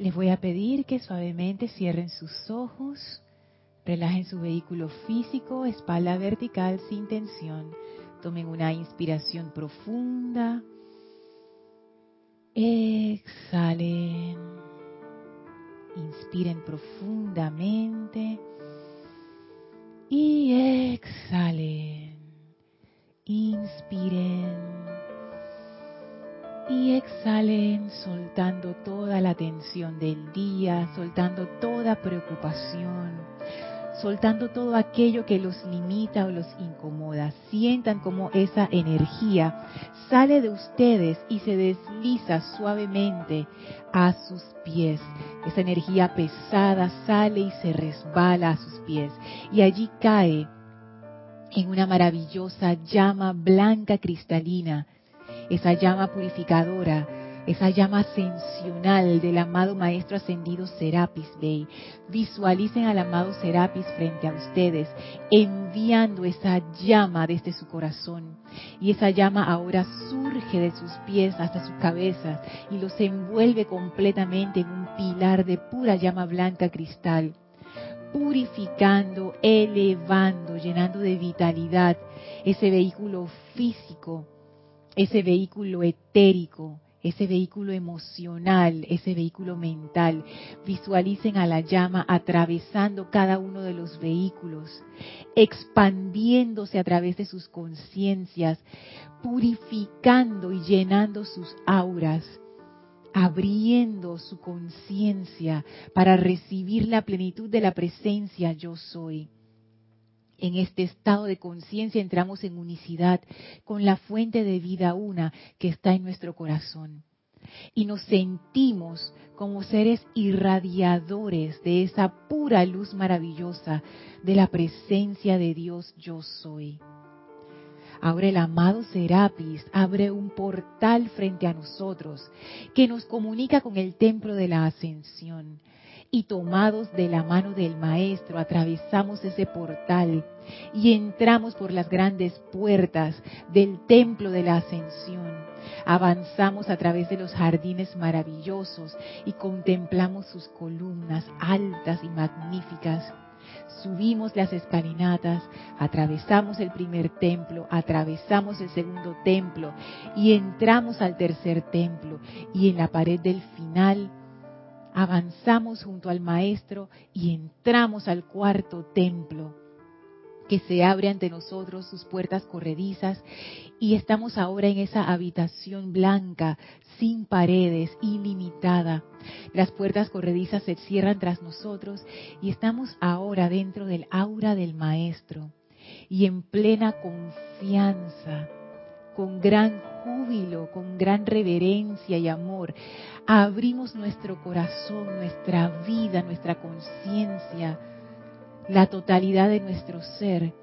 Les voy a pedir que suavemente cierren sus ojos, relajen su vehículo físico, espalda vertical sin tensión. Tomen una inspiración profunda. Exhalen. Inspiren profundamente. Y exhalen. Inspiren y exhalen soltando toda la tensión del día, soltando toda preocupación, soltando todo aquello que los limita o los incomoda. Sientan como esa energía sale de ustedes y se desliza suavemente a sus pies. Esa energía pesada sale y se resbala a sus pies y allí cae en una maravillosa llama blanca cristalina esa llama purificadora, esa llama ascensional del amado Maestro Ascendido Serapis Bey. Visualicen al amado Serapis frente a ustedes, enviando esa llama desde su corazón. Y esa llama ahora surge de sus pies hasta su cabeza y los envuelve completamente en un pilar de pura llama blanca cristal purificando, elevando, llenando de vitalidad ese vehículo físico ese vehículo etérico, ese vehículo emocional, ese vehículo mental. Visualicen a la llama atravesando cada uno de los vehículos, expandiéndose a través de sus conciencias, purificando y llenando sus auras, abriendo su conciencia para recibir la plenitud de la presencia yo soy en este estado de conciencia entramos en unicidad con la fuente de vida una que está en nuestro corazón. Y nos sentimos como seres irradiadores de esa pura luz maravillosa de la presencia de Dios yo soy. Ahora el amado Serapis abre un portal frente a nosotros que nos comunica con el templo de la ascensión y tomados de la mano del Maestro atravesamos ese portal y entramos por las grandes puertas del templo de la ascensión. Avanzamos a través de los jardines maravillosos y contemplamos sus columnas altas y magníficas. Subimos las escalinatas, atravesamos el primer templo, atravesamos el segundo templo y entramos al tercer templo y en la pared del final avanzamos junto al Maestro y entramos al cuarto templo que se abre ante nosotros sus puertas corredizas y estamos ahora en esa habitación blanca, sin paredes, ilimitada. Las puertas corredizas se cierran tras nosotros y estamos ahora dentro del aura del Maestro y en plena confianza con gran júbilo, con gran reverencia y amor, abrimos nuestro corazón, nuestra vida, nuestra conciencia, la totalidad de nuestro ser,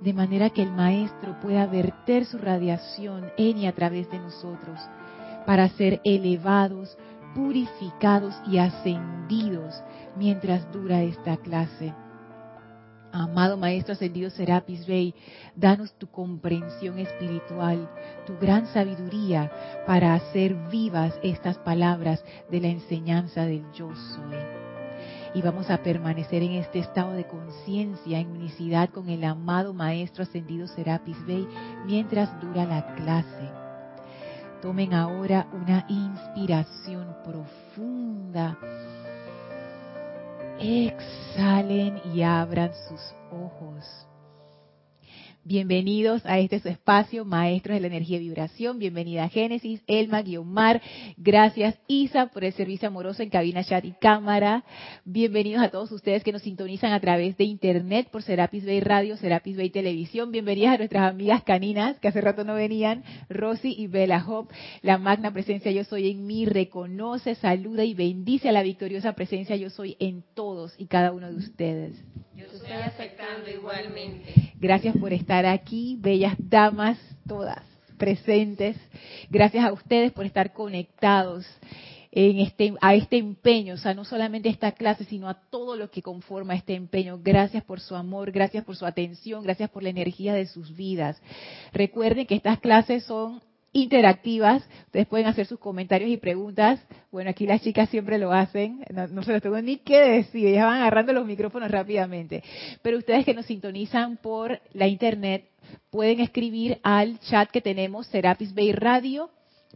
de manera que el Maestro pueda verter su radiación en y a través de nosotros, para ser elevados, purificados y ascendidos mientras dura esta clase. Amado Maestro Ascendido Serapis Bey, danos tu comprensión espiritual, tu gran sabiduría para hacer vivas estas palabras de la enseñanza del yo soy. Y vamos a permanecer en este estado de conciencia, en unicidad con el amado Maestro Ascendido Serapis Bey, mientras dura la clase. Tomen ahora una inspiración profunda exhalen y abran sus ojos. Bienvenidos a este su espacio, Maestros de la Energía y Vibración. Bienvenida a Génesis, Elma, Guiomar. Gracias, Isa, por el servicio amoroso en cabina, chat y cámara. Bienvenidos a todos ustedes que nos sintonizan a través de Internet por Serapis Bay Radio, Serapis Bay Televisión. Bienvenidas a nuestras amigas caninas que hace rato no venían, Rosy y Bella Hope. La magna presencia Yo Soy en mí reconoce, saluda y bendice a la victoriosa presencia Yo Soy en todos y cada uno de ustedes. Yo estoy aceptando igualmente. Gracias por estar aquí, bellas damas, todas presentes. Gracias a ustedes por estar conectados en este, a este empeño, o sea, no solamente a esta clase, sino a todo lo que conforma este empeño. Gracias por su amor, gracias por su atención, gracias por la energía de sus vidas. Recuerden que estas clases son interactivas. Ustedes pueden hacer sus comentarios y preguntas. Bueno, aquí las chicas siempre lo hacen. No, se los tengo ni que decir. Ellas van agarrando los micrófonos rápidamente. Pero ustedes que nos sintonizan por la internet pueden escribir al chat que tenemos Serapis Bay Radio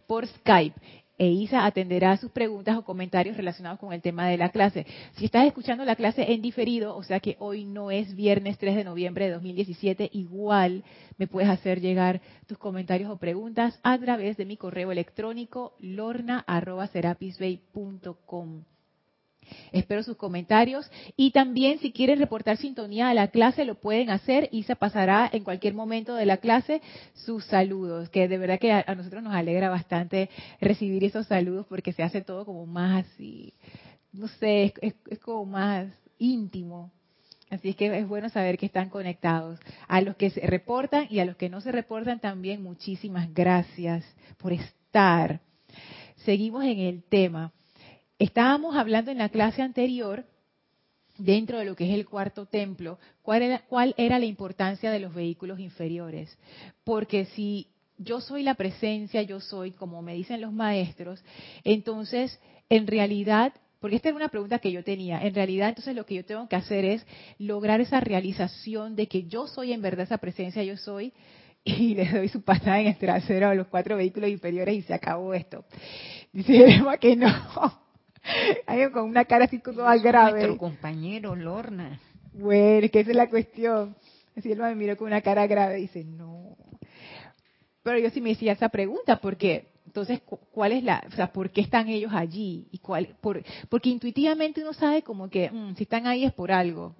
por Skype e Isa atenderá sus preguntas o comentarios relacionados con el tema de la clase. Si estás escuchando la clase en diferido, o sea que hoy no es viernes 3 de noviembre de 2017, igual me puedes hacer llegar tus comentarios o preguntas a través de mi correo electrónico lorna.serapisbay.com. Espero sus comentarios y también si quieren reportar sintonía a la clase lo pueden hacer y se pasará en cualquier momento de la clase sus saludos, que de verdad que a, nosotros nos alegra bastante recibir esos saludos porque se hace todo como más así, no sé, es, como más íntimo. Así es que es bueno saber que están conectados. A los que se reportan y a los que no se reportan también muchísimas gracias por estar. Seguimos en el tema. Estábamos hablando en la clase anterior, dentro de lo que es el cuarto templo, cuál era, cuál era la importancia de los vehículos inferiores. Porque si yo soy la presencia, yo soy, como me dicen los maestros, entonces, en realidad, porque esta era una pregunta que yo tenía, en realidad entonces lo que yo tengo que hacer es lograr esa realización de que yo soy en verdad esa presencia, yo soy, y le doy su patada en el trasero a los cuatro vehículos inferiores y se acabó esto. Dice que no, con una cara así toda grave. Nuestro compañero Lorna. Bueno, es que esa es la cuestión. Así él me miró con una cara grave y dice, no. Pero yo sí me decía esa pregunta, porque entonces, ¿cuál es la, o sea, por qué están ellos allí? y cuál, por, Porque intuitivamente uno sabe como que mm, si están ahí es por algo.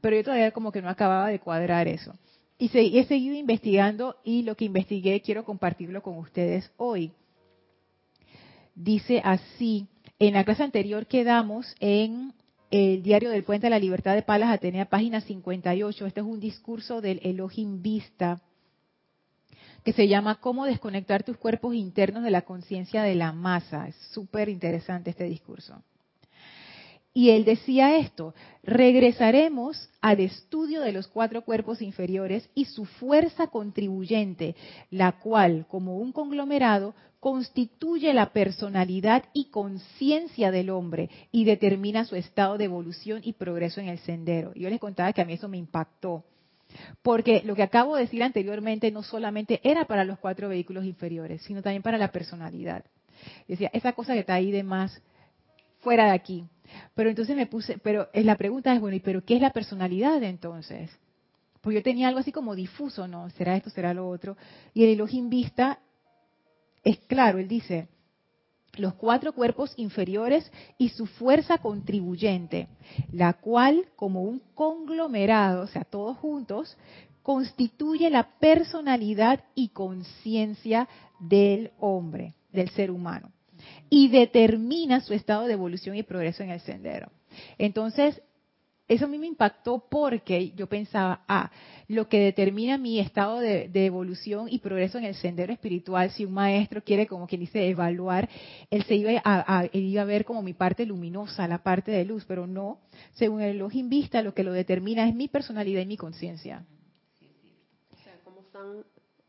Pero yo todavía como que no acababa de cuadrar eso. Y he seguido investigando y lo que investigué quiero compartirlo con ustedes hoy. Dice así, en la clase anterior quedamos en el diario del Puente de la Libertad de Palas Atenea, página 58. Este es un discurso del Elohim Vista que se llama Cómo desconectar tus cuerpos internos de la conciencia de la masa. Es súper interesante este discurso. Y él decía esto, regresaremos al estudio de los cuatro cuerpos inferiores y su fuerza contribuyente, la cual, como un conglomerado, constituye la personalidad y conciencia del hombre y determina su estado de evolución y progreso en el sendero. Yo les contaba que a mí eso me impactó, porque lo que acabo de decir anteriormente no solamente era para los cuatro vehículos inferiores, sino también para la personalidad. Decía, esa cosa que está ahí de más, fuera de aquí. Pero entonces me puse, pero la pregunta es, bueno, ¿y pero qué es la personalidad entonces? Pues yo tenía algo así como difuso, ¿no? ¿Será esto, será lo otro? Y el Elohim Vista es claro, él dice, los cuatro cuerpos inferiores y su fuerza contribuyente, la cual, como un conglomerado, o sea, todos juntos, constituye la personalidad y conciencia del hombre, del ser humano y determina su estado de evolución y progreso en el sendero. Entonces, eso a mí me impactó porque yo pensaba, ah, lo que determina mi estado de, evolución y progreso en el sendero espiritual, si un maestro quiere, como quien dice, evaluar, él se iba a, iba a ver como mi parte luminosa, la parte de luz, pero no, según el Elohim Vista, lo que lo determina es mi personalidad y mi conciencia. O sea, cómo están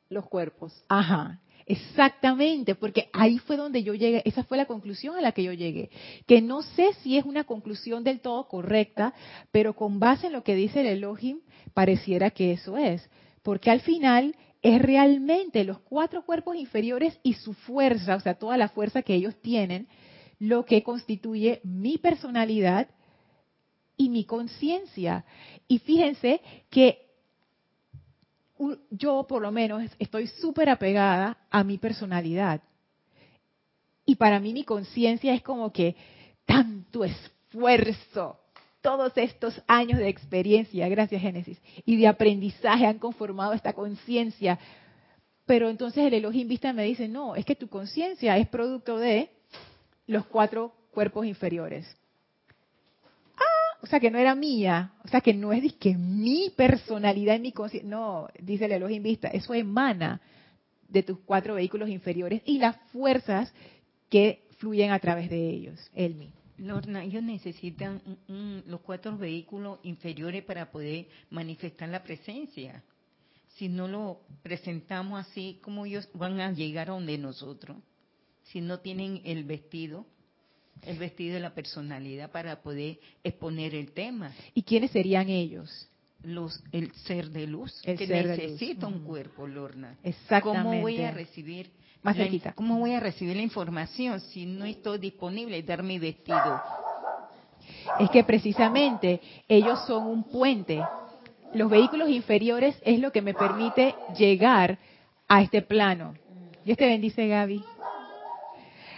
los cuerpos. Ajá. Exactamente, porque ahí fue donde yo llegué, esa fue la conclusión a la que yo llegué, que no sé si es una conclusión del todo correcta, pero con base en lo que dice el Elohim, pareciera que eso es, porque al final es realmente los cuatro cuerpos inferiores y su fuerza, o sea, toda la fuerza que ellos tienen, lo que constituye mi personalidad y mi conciencia. Y fíjense que yo por lo menos estoy súper apegada a mi personalidad. Y para mí mi conciencia es como que tanto esfuerzo, todos estos años de experiencia, gracias Génesis, y de aprendizaje han conformado esta conciencia. Pero entonces el Vista me dice, no, es que tu conciencia es producto de los cuatro cuerpos inferiores o sea, que no era mía, o sea, que no es que mi personalidad y mi conciencia, no, dice el Elohim Vista, eso emana de tus cuatro vehículos inferiores y las fuerzas que fluyen a través de ellos, Elmi. Lorna, ellos necesitan los cuatro vehículos inferiores para poder manifestar la presencia. si no lo presentamos así, ¿cómo ellos van a llegar a donde nosotros? Si no tienen el vestido, el vestido de la personalidad para poder exponer el tema. ¿Y quiénes serían ellos? Los, el ser de luz, El que ser de luz. necesita un Ujú. cuerpo, Lorna. Exactamente. ¿Cómo voy a recibir Más la-. ¿Cómo voy a recibir la información si no estoy disponible y dar mi vestido? Es que precisamente ellos son un puente. Los vehículos inferiores es lo que me permite llegar a este plano. Dios te bendice, Gaby.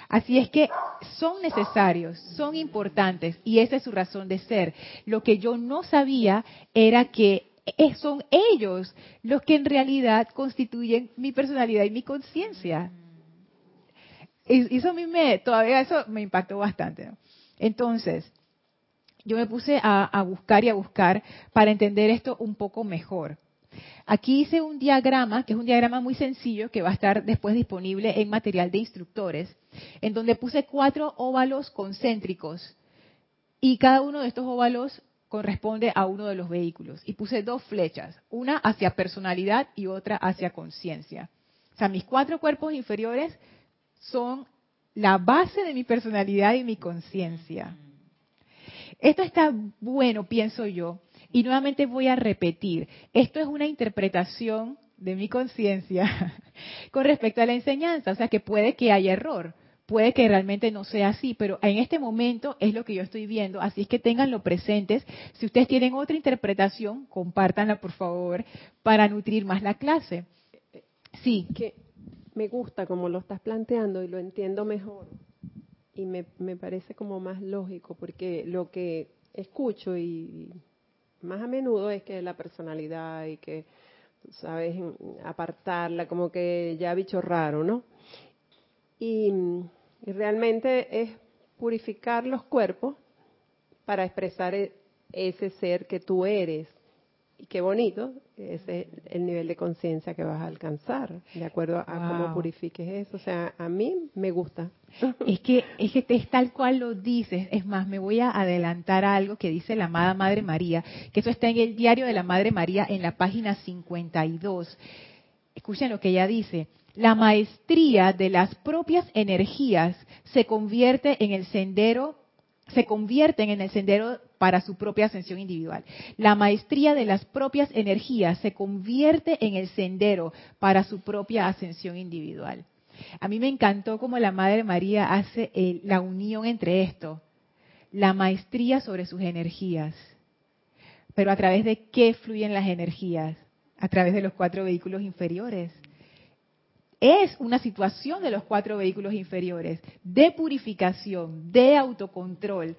Así es que son necesarios, son importantes y esa es su razón de ser. Lo que yo no sabía era que son ellos los que en realidad constituyen mi personalidad y mi conciencia. Y eso a me, todavía eso me impactó bastante. Entonces, yo me puse a buscar y a buscar para entender esto un poco mejor. Aquí hice un diagrama, que es un diagrama muy sencillo, que va a estar después disponible en material de instructores, en donde puse cuatro óvalos concéntricos y cada uno de estos óvalos corresponde a uno de los vehículos. Y puse dos flechas, una hacia personalidad y otra hacia conciencia. O sea, mis cuatro cuerpos inferiores son la base de mi personalidad y mi conciencia. Esto está bueno, pienso yo, y nuevamente voy a repetir. Esto es una interpretación de mi conciencia con respecto a la enseñanza, o sea que puede que haya error, puede que realmente no sea así, pero en este momento es lo que yo estoy viendo, así es que tenganlo presentes. Si ustedes tienen otra interpretación, compártanla por favor para nutrir más la clase. Sí, me gusta como lo estás planteando y lo entiendo mejor. Y me, me parece como más lógico porque lo que escucho y más a menudo es que la personalidad y que sabes apartarla como que ya bicho raro no y, y realmente es purificar los cuerpos para expresar e- ese ser que tú eres y qué bonito, ese es el nivel de conciencia que vas a alcanzar, de acuerdo a cómo purifiques eso. O sea, a mí me gusta. Es que, es que es tal cual lo dices. Es más, me voy a adelantar a algo que dice la amada Madre María, que eso está en el diario de la Madre María en la página 52. Escuchen lo que ella dice. La maestría de las propias energías se convierte en el sendero, se convierten en el sendero para su propia ascensión individual. La maestría de las propias energías se convierte en el sendero para su propia ascensión individual. A mí me encantó cómo la Madre María hace eh, la unión entre esto, la maestría sobre sus energías. Pero a través de qué fluyen las energías? A través de los cuatro vehículos inferiores. Es una situación de los cuatro vehículos inferiores, de purificación, de autocontrol.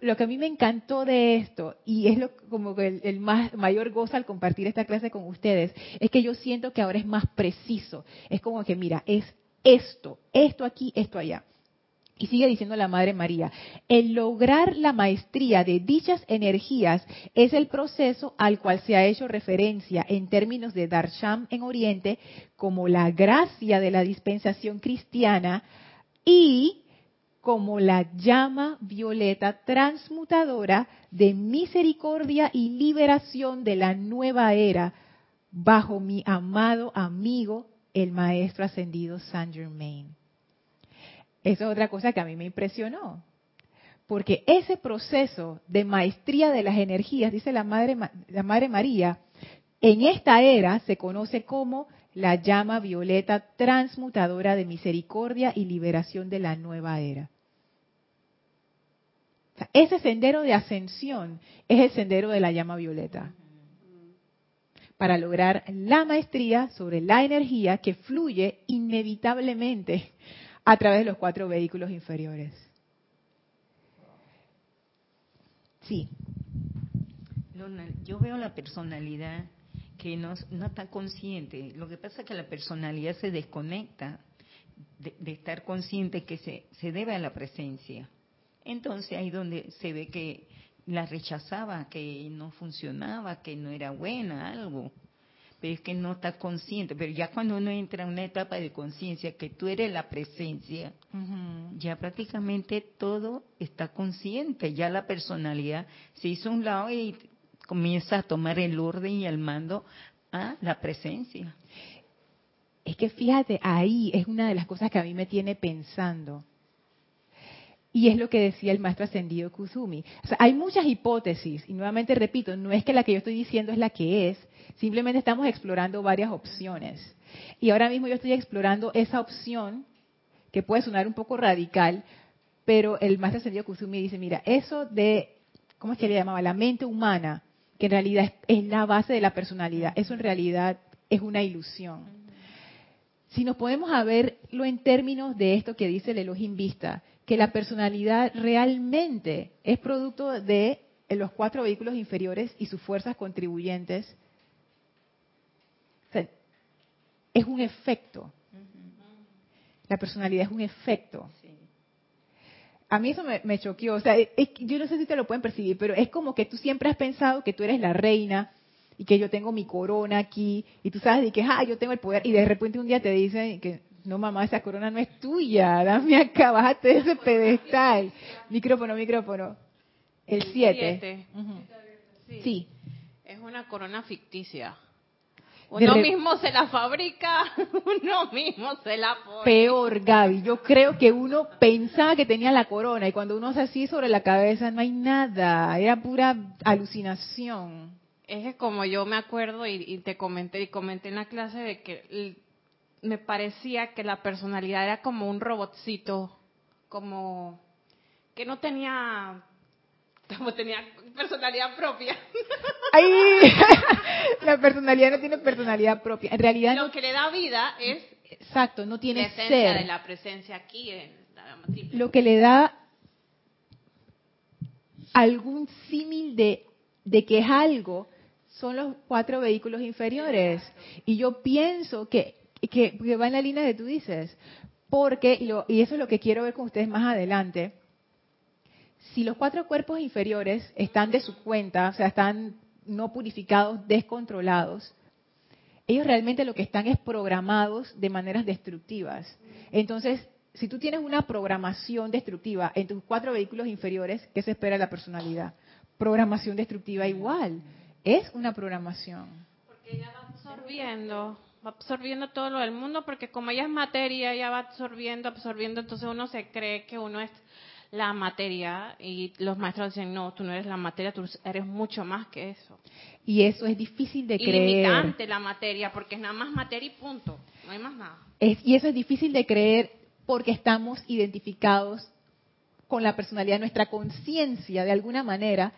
Lo que a mí me encantó de esto, y es lo, como el, el más, mayor gozo al compartir esta clase con ustedes, es que yo siento que ahora es más preciso. Es como que, mira, es esto, esto aquí, esto allá. Y sigue diciendo la Madre María, el lograr la maestría de dichas energías es el proceso al cual se ha hecho referencia en términos de Darsham en Oriente como la gracia de la dispensación cristiana y como la llama violeta transmutadora de misericordia y liberación de la nueva era bajo mi amado amigo, el Maestro Ascendido Saint Germain. Eso es otra cosa que a mí me impresionó. Porque ese proceso de maestría de las energías, dice la Madre, María, en esta era se conoce como la llama violeta transmutadora de misericordia y liberación de la nueva era. Ese sendero de ascensión es el sendero de la llama violeta. Para lograr la maestría sobre la energía que fluye inevitablemente a través de los cuatro vehículos inferiores. Sí, Lorna, yo veo la personalidad que no, no está consciente. Lo que pasa es que la personalidad se desconecta de, de estar consciente que se, se debe a la presencia. Entonces ahí donde se ve que la rechazaba, que no funcionaba, que no era buena, algo. Pero es que no está consciente. Pero ya cuando uno entra en una etapa de conciencia, que tú eres la presencia, ya prácticamente todo está consciente, ya la personalidad se hizo a un lado y comienza a tomar el orden y el mando Ah, la presencia. Es que fíjate, ahí es una de las cosas que a mí me tiene pensando. Y es lo que decía el maestro ascendido Kusumi. O sea, hay muchas hipótesis, y nuevamente repito, no es que la que yo estoy diciendo es la que es, simplemente estamos explorando varias opciones. Y ahora mismo yo estoy explorando esa opción, que puede sonar un poco radical, pero el maestro ascendido Kusumi dice, mira, eso de, ¿cómo es que le llamaba? La mente humana, que en realidad es, la base de la personalidad, eso en realidad es una ilusión. Si nos podemos a verlo en términos de esto que dice el Elohim Vista, que la personalidad realmente es producto de los cuatro vehículos inferiores y sus fuerzas contribuyentes. Es un efecto. La personalidad es un efecto. A mí eso me, choqueó. O sea, yo no sé si te lo pueden percibir, pero es como que tú siempre has pensado que tú eres la reina y que yo tengo mi corona aquí y tú sabes de que, ah, yo tengo el poder y de repente un día te dicen que no mamá, esa corona no es tuya, dame acá, bájate de ese pedestal. Micrófono, micrófono. El 7. sí. Es una corona ficticia. Uno mismo se la fabrica, uno mismo se la pone. Peor, Gaby. Yo creo que uno pensaba que tenía la corona y cuando uno hace así sobre la cabeza no hay nada. Era pura alucinación. Es como yo me acuerdo y, y te comenté y comenté en la clase de que me parecía que la personalidad era como un robotcito, como que no tenía como tenía personalidad propia. Ay, la personalidad no tiene personalidad propia. En realidad lo que le da vida es exacto, no tiene la esencia de la presencia aquí en la Lo que le da algún símil de de que es algo son los cuatro vehículos inferiores. Y yo pienso que que, va en la línea de tú dices, porque, y, eso es lo que quiero ver con ustedes más adelante, si los cuatro cuerpos inferiores están de su cuenta, o sea, están no purificados, descontrolados, ellos realmente lo que están es programados de maneras destructivas. Entonces, si tú tienes una programación destructiva en tus cuatro vehículos inferiores, ¿qué se espera de la personalidad? Programación destructiva igual. Es una programación. Porque ella va absorbiendo va absorbiendo todo lo del mundo porque como ella es materia, ella va absorbiendo, absorbiendo, entonces uno se cree que uno es la materia y los maestros dicen, no, tú no eres la materia, tú eres mucho más que eso. Y eso es difícil de creer. Limitante la materia porque es nada más materia y punto, no hay más nada. y eso es difícil de creer porque estamos identificados con la personalidad, nuestra conciencia de alguna manera,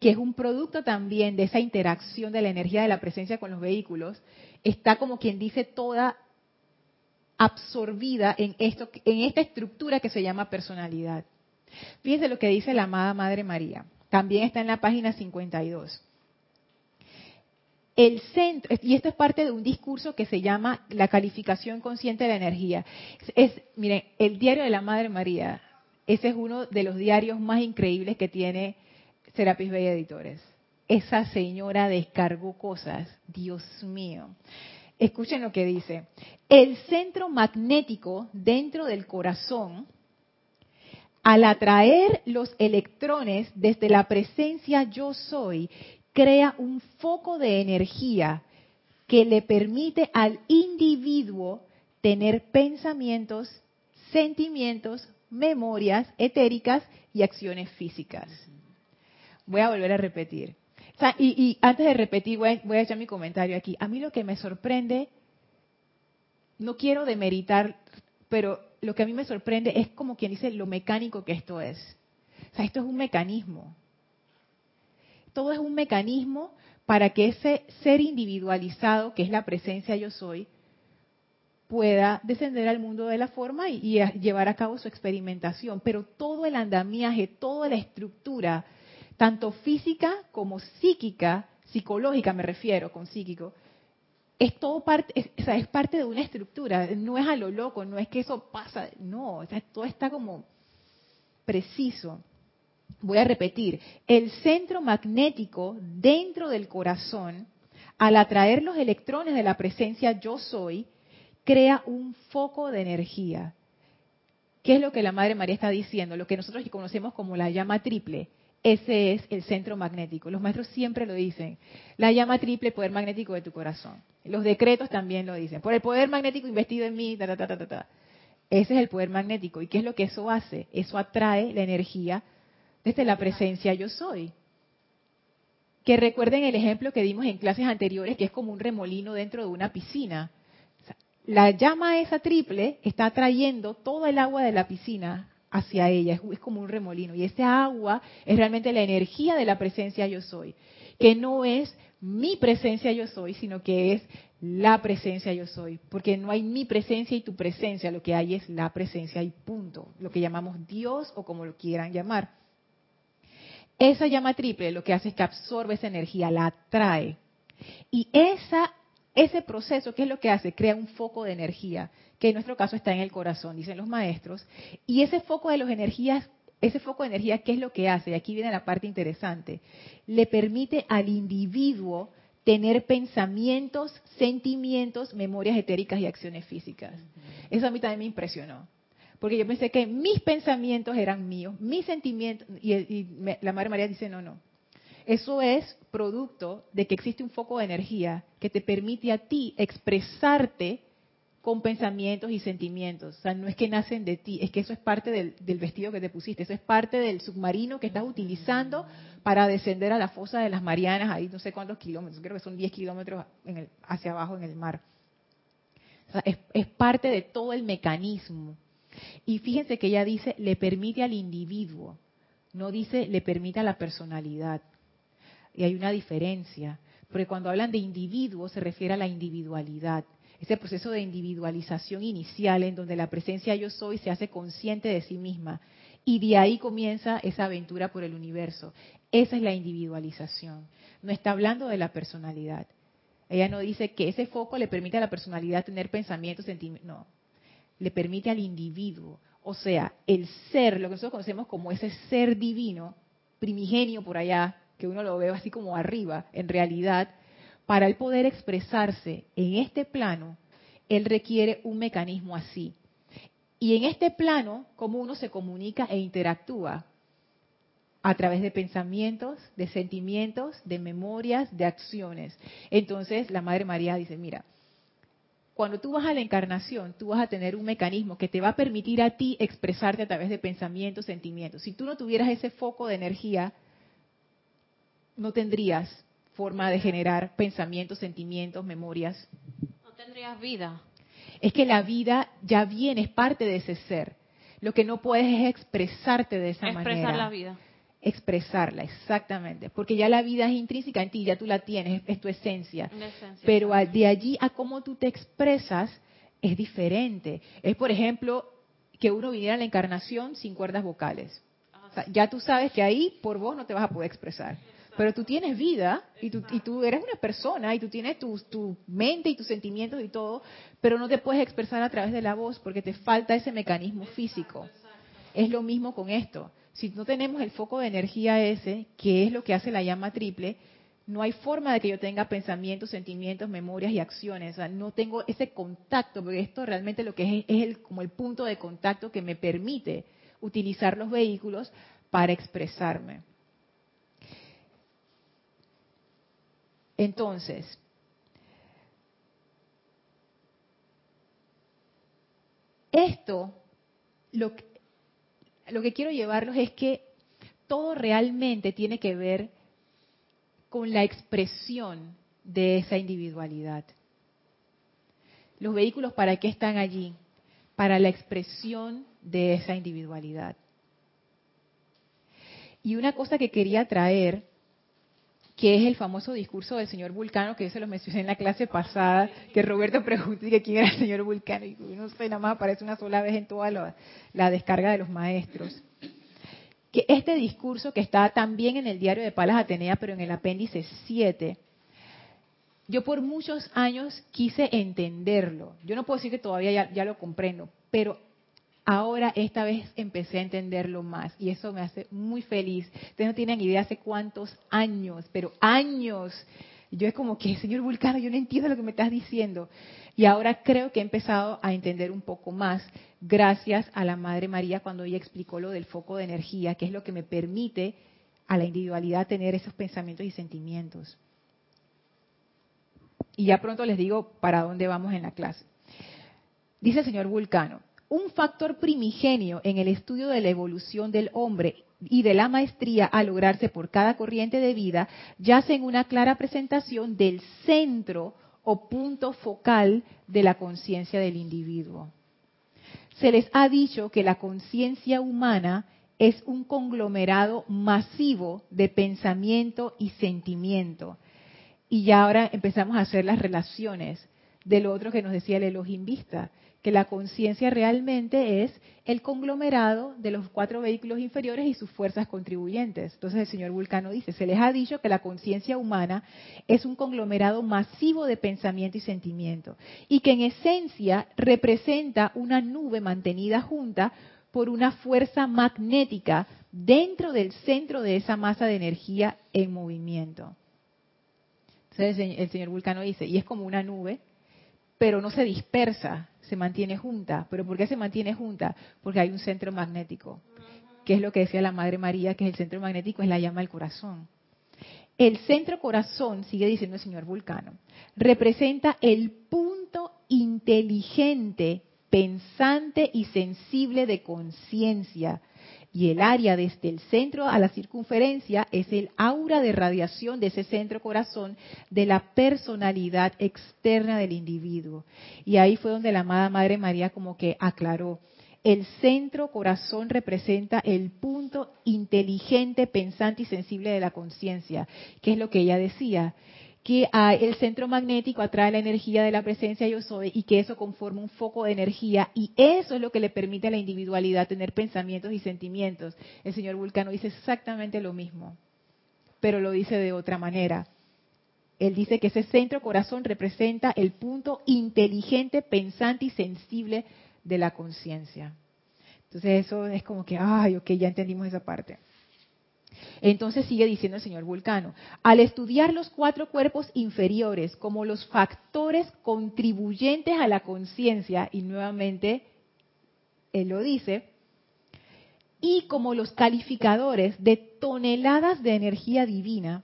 que es un producto también de esa interacción de la energía de la presencia con los vehículos, está como quien dice toda absorbida en esto, en esta estructura que se llama personalidad. Fíjense lo que dice la amada Madre María. También está en la página 52. El centro, y esto es parte de un discurso que se llama la calificación consciente de la energía. Es, miren, el diario de la Madre María, ese es uno de los diarios más increíbles que tiene Serapis Bay Editores esa señora descargó cosas. Dios mío. Escuchen lo que dice. El centro magnético dentro del corazón, al atraer los electrones desde la presencia yo soy, crea un foco de energía que le permite al individuo tener pensamientos, sentimientos, memorias etéricas y acciones físicas. Voy a volver a repetir y, antes de repetir, voy a, echar mi comentario aquí. A mí lo que me sorprende, no quiero demeritar, pero lo que a mí me sorprende es como quien dice lo mecánico que esto es. O sea, esto es un mecanismo. Todo es un mecanismo para que ese ser individualizado, que es la presencia yo soy, pueda descender al mundo de la forma y llevar a cabo su experimentación. Pero todo el andamiaje, toda la estructura tanto física como psíquica, psicológica me refiero con psíquico, es todo parte, es, parte de una estructura, no es a lo loco, no es que eso pasa, no, todo está como preciso. Voy a repetir, el centro magnético dentro del corazón, al atraer los electrones de la presencia yo soy, crea un foco de energía. ¿Qué es lo que la Madre María está diciendo? Lo que nosotros conocemos como la llama triple ese es el centro magnético. Los maestros siempre lo dicen. La llama triple, poder magnético de tu corazón. Los decretos también lo dicen. Por el poder magnético investido en mí, ta, ta, ta, ta, ta. Ese es el poder magnético. ¿Y qué es lo que eso hace? Eso atrae la energía desde la presencia yo soy. Que recuerden el ejemplo que dimos en clases anteriores, que es como un remolino dentro de una piscina. La llama esa triple está atrayendo todo el agua de la piscina hacia ella, es, como un remolino. Y ese agua es realmente la energía de la presencia yo soy, que no es mi presencia yo soy, sino que es la presencia yo soy, porque no hay mi presencia y tu presencia, lo que hay es la presencia y punto, lo que llamamos Dios o como lo quieran llamar. Esa llama triple lo que hace es que absorbe esa energía, la atrae. Y esa, ese proceso, ¿qué es lo que hace? Crea un foco de energía que en nuestro caso está en el corazón, dicen los maestros, y ese foco de las energías, ese foco de energía, ¿qué es lo que hace? Y aquí viene la parte interesante. Le permite al individuo tener pensamientos, sentimientos, memorias etéricas y acciones físicas. Eso a mí también me impresionó. Porque yo pensé que mis pensamientos eran míos, mis sentimientos, y, la Madre María dice, no, no. Eso es producto de que existe un foco de energía que te permite a ti expresarte con pensamientos y sentimientos. O sea, no es que nacen de ti, es que eso es parte del, vestido que te pusiste, eso es parte del submarino que estás utilizando para descender a la fosa de las Marianas, ahí no sé cuántos kilómetros, creo que son 10 kilómetros hacia abajo en el mar. O sea, es, es parte de todo el mecanismo. Y fíjense que ella dice, le permite al individuo, no dice, le permite a la personalidad. Y hay una diferencia, porque cuando hablan de individuo se refiere a la individualidad ese proceso de individualización inicial en donde la presencia yo soy se hace consciente de sí misma. Y de ahí comienza esa aventura por el universo. Esa es la individualización. No está hablando de la personalidad. Ella no dice que ese foco le permite a la personalidad tener pensamientos, sentimientos. No. Le permite al individuo. O sea, el ser, lo que nosotros conocemos como ese ser divino, primigenio por allá, que uno lo ve así como arriba, en realidad para él poder expresarse en este plano, él requiere un mecanismo así. Y en este plano, ¿cómo uno se comunica e interactúa? A través de pensamientos, de sentimientos, de memorias, de acciones. Entonces, la Madre María dice, mira, cuando tú vas a la encarnación, tú vas a tener un mecanismo que te va a permitir a ti expresarte a través de pensamientos, sentimientos. Si tú no tuvieras ese foco de energía, no tendrías forma de generar pensamientos, sentimientos, memorias. No tendrías vida. Es que la vida ya viene, es parte de ese ser. Lo que no puedes es expresarte de esa manera. Expresar la vida. Expresarla, exactamente. Porque ya la vida es intrínseca en ti, ya tú la tienes, es, tu esencia. Pero de allí a cómo tú te expresas es diferente. Es, por ejemplo, que uno viniera a la encarnación sin cuerdas vocales. Ah, ya tú sabes que ahí por vos no te vas a poder expresar pero tú tienes vida y tú, y eres una persona y tú tienes tu, tu, mente y tus sentimientos y todo, pero no te puedes expresar a través de la voz porque te falta ese mecanismo físico. Es lo mismo con esto. Si no tenemos el foco de energía ese, que es lo que hace la llama triple, no hay forma de que yo tenga pensamientos, sentimientos, memorias y acciones. O sea, no tengo ese contacto, porque esto realmente lo que es es el, como el punto de contacto que me permite utilizar los vehículos para expresarme. Entonces, esto, lo que, quiero llevarlos es que todo realmente tiene que ver con la expresión de esa individualidad. Los vehículos, ¿para qué están allí? Para la expresión de esa individualidad. Y una cosa que quería traer que es el famoso discurso del señor Vulcano, que yo se lo mencioné en la clase pasada, que Roberto preguntó quién era el señor Vulcano, y no sé, nada más aparece una sola vez en toda la, descarga de los maestros. Que este discurso, que está también en el diario de Palas Atenea, pero en el apéndice 7, yo por muchos años quise entenderlo. Yo no puedo decir que todavía ya, ya lo comprendo, pero ahora esta vez empecé a entenderlo más y eso me hace muy feliz. Ustedes no tienen idea hace cuántos años, pero años. Yo es como que, señor Vulcano, yo no entiendo lo que me estás diciendo. Y ahora creo que he empezado a entender un poco más gracias a la Madre María cuando ella explicó lo del foco de energía, que es lo que me permite a la individualidad tener esos pensamientos y sentimientos. Y ya pronto les digo para dónde vamos en la clase. Dice el señor Vulcano, un factor primigenio en el estudio de la evolución del hombre y de la maestría a lograrse por cada corriente de vida yace en una clara presentación del centro o punto focal de la conciencia del individuo. Se les ha dicho que la conciencia humana es un conglomerado masivo de pensamiento y sentimiento. Y ya ahora empezamos a hacer las relaciones de lo otro que nos decía el Elohim Vista, que la conciencia realmente es el conglomerado de los cuatro vehículos inferiores y sus fuerzas contribuyentes. Entonces el señor Vulcano dice, se les ha dicho que la conciencia humana es un conglomerado masivo de pensamiento y sentimiento, y que en esencia representa una nube mantenida junta por una fuerza magnética dentro del centro de esa masa de energía en movimiento. Entonces el señor Vulcano dice, y es como una nube, pero no se dispersa, se mantiene junta. ¿Pero por qué se mantiene junta? Porque hay un centro magnético, que es lo que decía la Madre María, que es el centro magnético, es la llama del corazón. El centro corazón, sigue diciendo el señor Vulcano, representa el punto inteligente, pensante y sensible de conciencia y el área desde el centro a la circunferencia es el aura de radiación de ese centro corazón de la personalidad externa del individuo. Y ahí fue donde la amada Madre María como que aclaró. El centro corazón representa el punto inteligente, pensante y sensible de la conciencia, que es lo que ella decía que el centro magnético atrae la energía de la presencia yo soy y que eso conforma un foco de energía y eso es lo que le permite a la individualidad tener pensamientos y sentimientos. El señor Vulcano dice exactamente lo mismo, pero lo dice de otra manera. Él dice que ese centro corazón representa el punto inteligente, pensante y sensible de la conciencia. Entonces eso es como que, ay, ok, ya entendimos esa parte. Entonces sigue diciendo el señor Vulcano, al estudiar los cuatro cuerpos inferiores como los factores contribuyentes a la conciencia, y nuevamente él lo dice, y como los calificadores de toneladas de energía divina,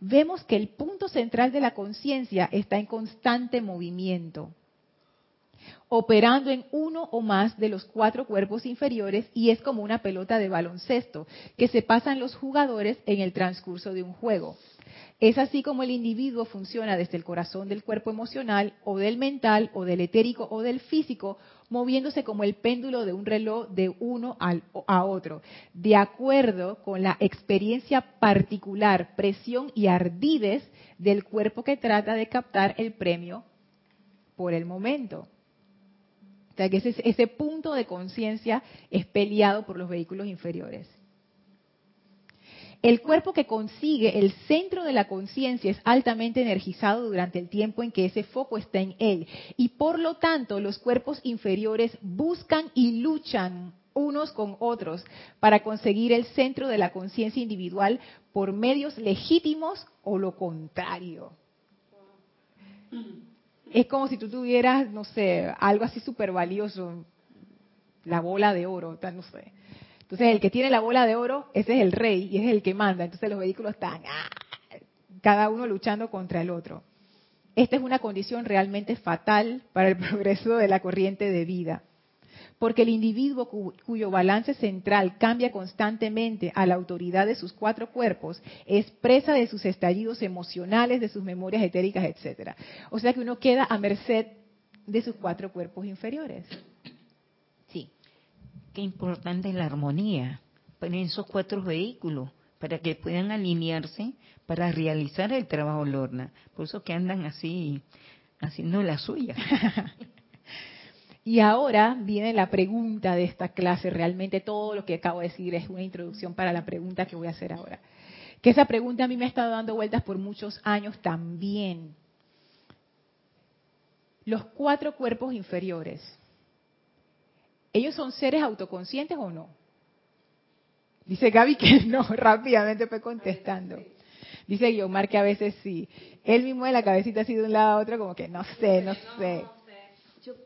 vemos que el punto central de la conciencia está en constante movimiento operando en uno o más de los cuatro cuerpos inferiores y es como una pelota de baloncesto que se pasan los jugadores en el transcurso de un juego. Es así como el individuo funciona desde el corazón del cuerpo emocional o del mental o del etérico o del físico, moviéndose como el péndulo de un reloj de uno a otro, de acuerdo con la experiencia particular, presión y ardidez del cuerpo que trata de captar el premio por el momento. O sea que ese, ese punto de conciencia es peleado por los vehículos inferiores. El cuerpo que consigue el centro de la conciencia es altamente energizado durante el tiempo en que ese foco está en él. Y por lo tanto, los cuerpos inferiores buscan y luchan unos con otros para conseguir el centro de la conciencia individual por medios legítimos o lo contrario es como si tú tuvieras, no sé, algo así súper valioso, la bola de oro, no sé. Entonces, el que tiene la bola de oro, ese es el rey y es el que manda. Entonces, los vehículos están, ¡ah! cada uno luchando contra el otro. Esta es una condición realmente fatal para el progreso de la corriente de vida porque el individuo cuyo balance central cambia constantemente a la autoridad de sus cuatro cuerpos es presa de sus estallidos emocionales, de sus memorias etéricas, etcétera. O sea que uno queda a merced de sus cuatro cuerpos inferiores. Sí. Qué importante es la armonía en esos cuatro vehículos para que puedan alinearse para realizar el trabajo Lorna. Por eso que andan así haciendo la suya. Y ahora viene la pregunta de esta clase. Realmente todo lo que acabo de decir es una introducción para la pregunta que voy a hacer ahora. Que esa pregunta a mí me ha estado dando vueltas por muchos años también. Los cuatro cuerpos inferiores, ¿ellos son seres autoconscientes o no? Dice Gaby que no, rápidamente fue contestando. Dice Guiomar que a veces sí. Él mismo de la cabecita así de un lado a otro como que no sé, no sé.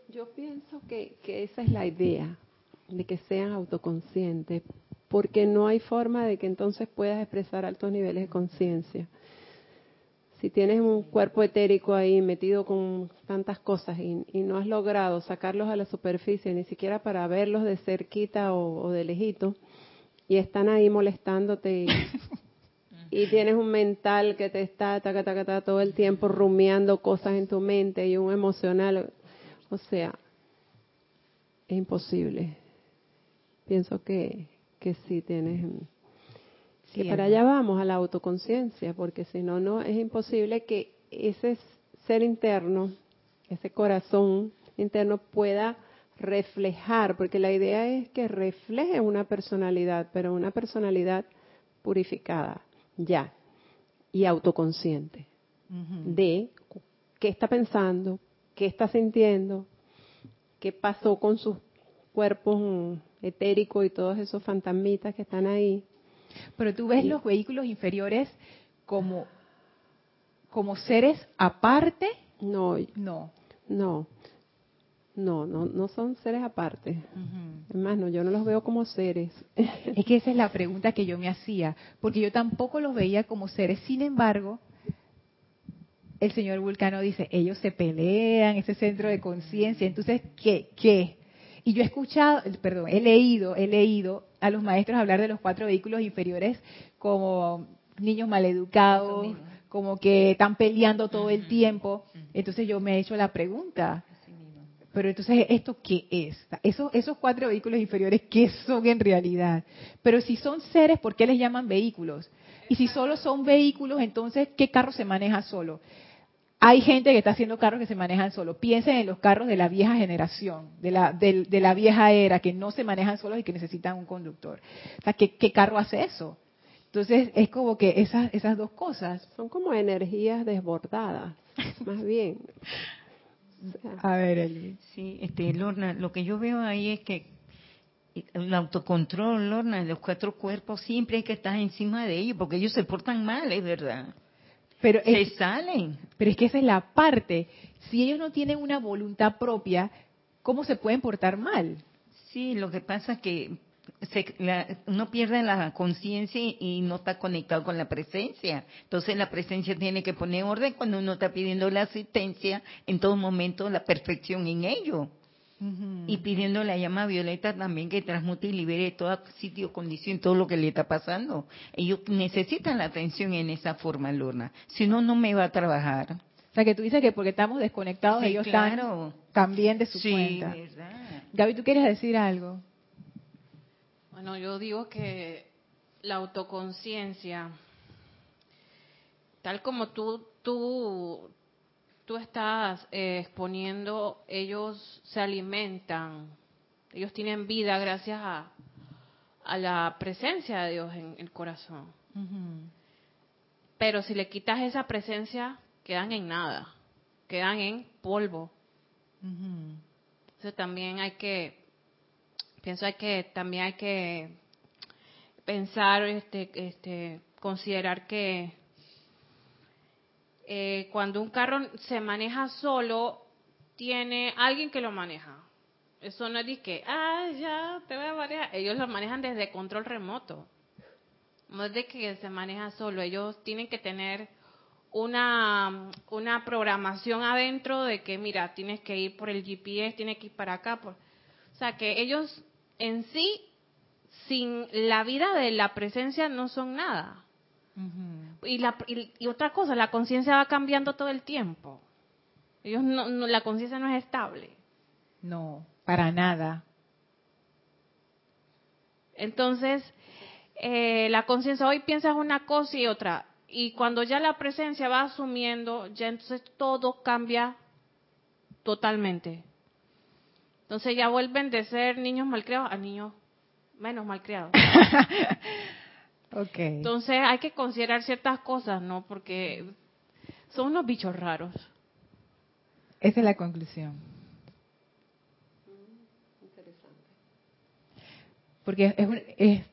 Yo, pienso que, esa es la idea, de que sean autoconscientes, porque no hay forma de que entonces puedas expresar altos niveles de conciencia. Si tienes un cuerpo etérico ahí metido con tantas cosas y, no has logrado sacarlos a la superficie, ni siquiera para verlos de cerquita o, de lejito, y están ahí molestándote y, tienes un mental que te está taca, todo el tiempo rumiando cosas en tu mente y un emocional, o sea, es imposible. Pienso que, que sí tienes que para allá vamos a la autoconciencia, porque si no, no es imposible que ese ser interno, ese corazón interno pueda reflejar, porque la idea es que refleje una personalidad, pero una personalidad purificada, ya, y autoconsciente, de qué está pensando, qué está sintiendo, qué pasó con sus cuerpos etéricos y todos esos fantasmitas que están ahí. Pero tú ves los vehículos inferiores como, como seres aparte. No, no, no. No, no, son seres aparte. Es más, no, yo no los veo como seres. Es que esa es la pregunta que yo me hacía, porque yo tampoco los veía como seres. Sin embargo, el señor Vulcano dice, ellos se pelean, ese centro de conciencia. Entonces, ¿qué? ¿Qué? Y yo he escuchado, perdón, he leído, he leído a los maestros hablar de los cuatro vehículos inferiores como niños maleducados, como que están peleando todo el tiempo. Entonces yo me he hecho la pregunta, pero entonces, ¿esto qué es? Esos, esos cuatro vehículos inferiores, ¿qué son en realidad? Pero si son seres, ¿por qué les llaman vehículos? Y si solo son vehículos, entonces, ¿qué carro se maneja solo? Hay gente que está haciendo carros que se manejan solo. Piensen en los carros de la vieja generación, de la, de, la vieja era, que no se manejan solos y que necesitan un conductor. O sea, ¿qué, carro hace eso? Entonces, es como que esas, esas dos cosas. Son como energías desbordadas, más bien. A ver, Eli. Sí, este, Lorna, lo que yo veo ahí es que el autocontrol, Lorna, los cuatro cuerpos, siempre hay que estar encima de ellos, porque ellos se portan mal, es verdad. Pero se salen. Pero es que esa es la parte. Si ellos no tienen una voluntad propia, ¿cómo se pueden portar mal? Sí, lo que pasa es que uno pierde la conciencia y no está conectado con la presencia. Entonces la presencia tiene que poner orden cuando uno está pidiendo la asistencia, en todo momento la perfección en ello. Y pidiendo la llama violeta también que transmute y libere todo sitio, condición, todo lo que le está pasando. Ellos necesitan la atención en esa forma, Lorna. Si no, no me va a trabajar. O sea, que tú dices que porque estamos desconectados, ellos están también de su sí, cuenta. Verdad. Gaby, ¿tú quieres decir algo? Bueno, yo digo que la autoconciencia, tal como tú, tú tú estás eh, exponiendo, ellos se alimentan, ellos tienen vida gracias a, a la presencia de Dios en el corazón. Pero si le quitas esa presencia, quedan en nada, quedan en polvo. Entonces también hay que, pienso hay que, también hay que pensar, este, este, considerar que eh, cuando un carro se maneja solo, tiene alguien que lo maneja. Eso no es de que, ah, ya, te voy a manejar. Ellos lo manejan desde control remoto. No es de que se maneja solo. Ellos tienen que tener una, una programación adentro de que, mira, tienes que ir por el GPS, tienes que ir para acá. Por... O sea, que ellos en sí, sin la vida de la presencia, no son nada y, la, y, otra cosa, la conciencia va cambiando todo el tiempo. Ellos no, la conciencia no es estable. No, para nada. Entonces, eh, la conciencia hoy piensas una cosa y otra. Y cuando ya la presencia va asumiendo, ya entonces todo cambia totalmente. Entonces ya vuelven de ser niños malcriados a niños menos malcriados. Okay. Entonces hay que considerar ciertas cosas, ¿no? Porque son unos bichos raros. Esa es la conclusión. Interesante. Porque es,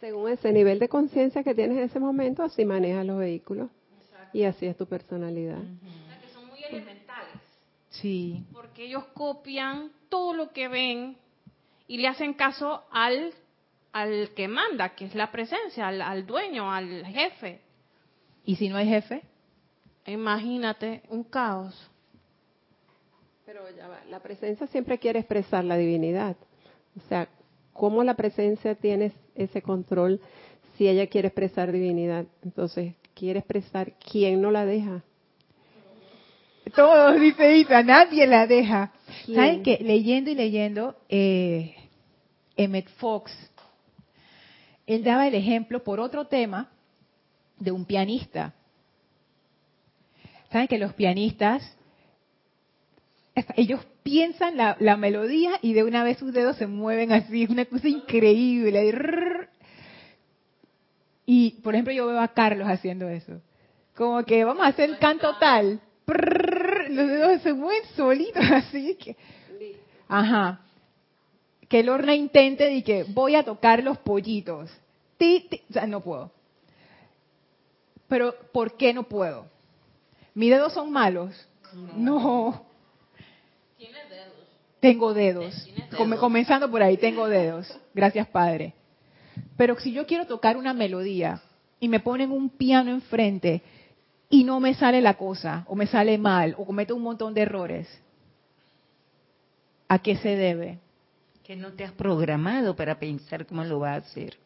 según ese nivel de conciencia que tienes en ese momento, así manejas los vehículos. Y así es tu personalidad. o sea, que son muy elementales. Sí. Porque ellos copian todo lo que ven y le hacen caso al al que manda, que es la presencia, al, dueño, al jefe. ¿Y si no hay jefe? Imagínate, un caos. Pero ya va, la presencia siempre quiere expresar la divinidad. O sea, ¿cómo la presencia tiene ese control si ella quiere expresar divinidad? Entonces, quiere expresar quién no la deja. Todos, dice Isa, nadie la deja. ¿Saben que Leyendo y leyendo, eh, Emmett Fox, él daba el ejemplo por otro tema de un pianista. ¿Saben que los pianistas, ellos piensan la, melodía y de una vez sus dedos se mueven así, es una cosa increíble. Y, por ejemplo, yo veo a Carlos haciendo eso. Como que vamos a hacer el canto tal los dedos se mueven solitos así que ajá que Lorna intente y que voy a tocar los pollitos o sea no puedo pero ¿por qué no puedo? mis dedos son malos no, ¿Tienes dedos? tengo dedos, comenzando por ahí tengo dedos gracias padre pero si yo quiero tocar una melodía y me ponen un piano enfrente y no me sale la cosa, o me sale mal, o cometo un montón de errores. ¿A qué se debe? Que no te has programado para pensar cómo lo va a hacer.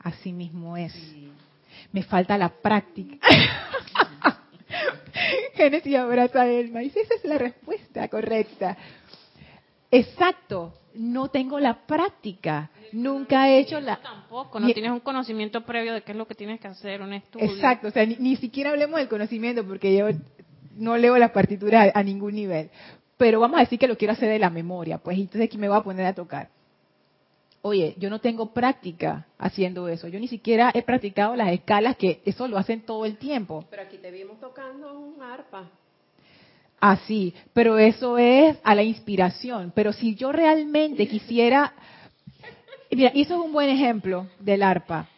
Así mismo es. Me falta la práctica. Génesis abraza a Elma. Y esa es la respuesta correcta. Exacto. No tengo la práctica nunca he hecho la... Tampoco, no tienes un conocimiento previo de qué es lo que tienes que hacer, un estudio. Exacto, o sea, ni, siquiera hablemos del conocimiento porque yo no leo las partituras a, ningún nivel. Pero vamos a decir que lo quiero hacer de la memoria, pues entonces aquí me voy a poner a tocar. Oye, yo no tengo práctica haciendo eso. Yo ni siquiera he practicado las escalas que eso lo hacen todo el tiempo. Pero aquí te vimos tocando un arpa. Así, ah, pero eso es a la inspiración. Pero si yo realmente quisiera Mira, eso es un buen ejemplo del arpa,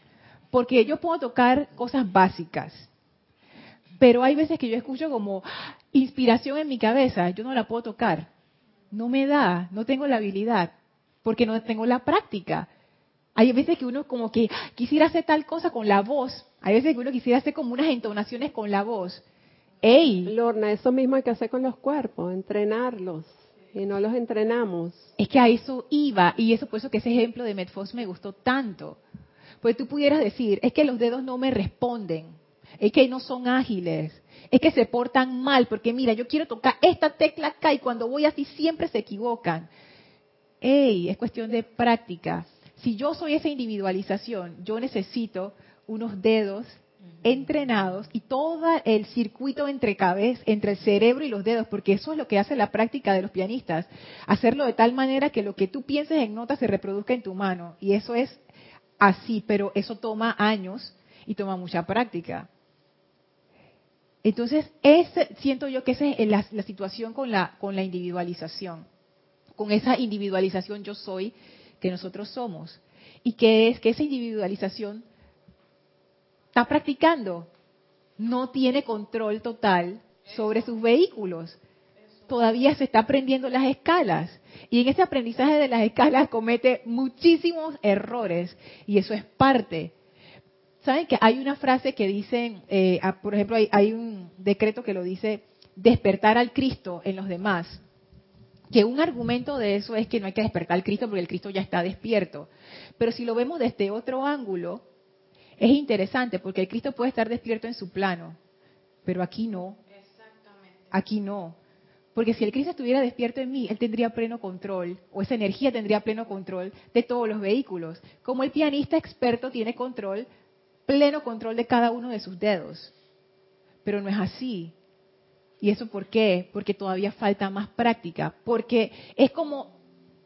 porque yo puedo tocar cosas básicas, pero hay veces que yo escucho como inspiración en mi cabeza, yo no la puedo tocar, no me da, no tengo la habilidad, porque no tengo la práctica. Hay veces que uno como que quisiera hacer tal cosa con la voz, hay veces que uno quisiera hacer como unas entonaciones con la voz. ¡Ey! Lorna, eso mismo hay que hacer con los cuerpos, entrenarlos y no los entrenamos. Es que a eso iba, y eso por eso que ese ejemplo de Medfos me gustó tanto. Pues tú pudieras decir, es que los dedos no me responden, es que no son ágiles, es que se portan mal, porque mira, yo quiero tocar esta tecla acá y cuando voy así siempre se equivocan. ¡Ey! Es cuestión de práctica. Si yo soy esa individualización, yo necesito unos dedos entrenados y todo el circuito entre cabeza, entre el cerebro y los dedos, porque eso es lo que hace la práctica de los pianistas, hacerlo de tal manera que lo que tú pienses en notas se reproduzca en tu mano. Y eso es así, pero eso toma años y toma mucha práctica. Entonces, ese, siento yo que esa es la, situación con la, con la individualización, con esa individualización yo soy que nosotros somos. Y que es que esa individualización está practicando, no tiene control total sobre sus vehículos. Todavía se está aprendiendo las escalas. Y en ese aprendizaje de las escalas comete muchísimos errores. Y eso es parte. ¿Saben que hay una frase que dice, eh, por ejemplo, hay, un decreto que lo dice, despertar al Cristo en los demás? Que un argumento de eso es que no hay que despertar al Cristo porque el Cristo ya está despierto. Pero si lo vemos desde otro ángulo, es interesante porque el Cristo puede estar despierto en su plano, pero aquí no. Aquí no. Porque si el Cristo estuviera despierto en mí, él tendría pleno control, o esa energía tendría pleno control de todos los vehículos. Como el pianista experto tiene control, pleno control de cada uno de sus dedos. Pero no es así. ¿Y eso por qué? Porque todavía falta más práctica. Porque es como,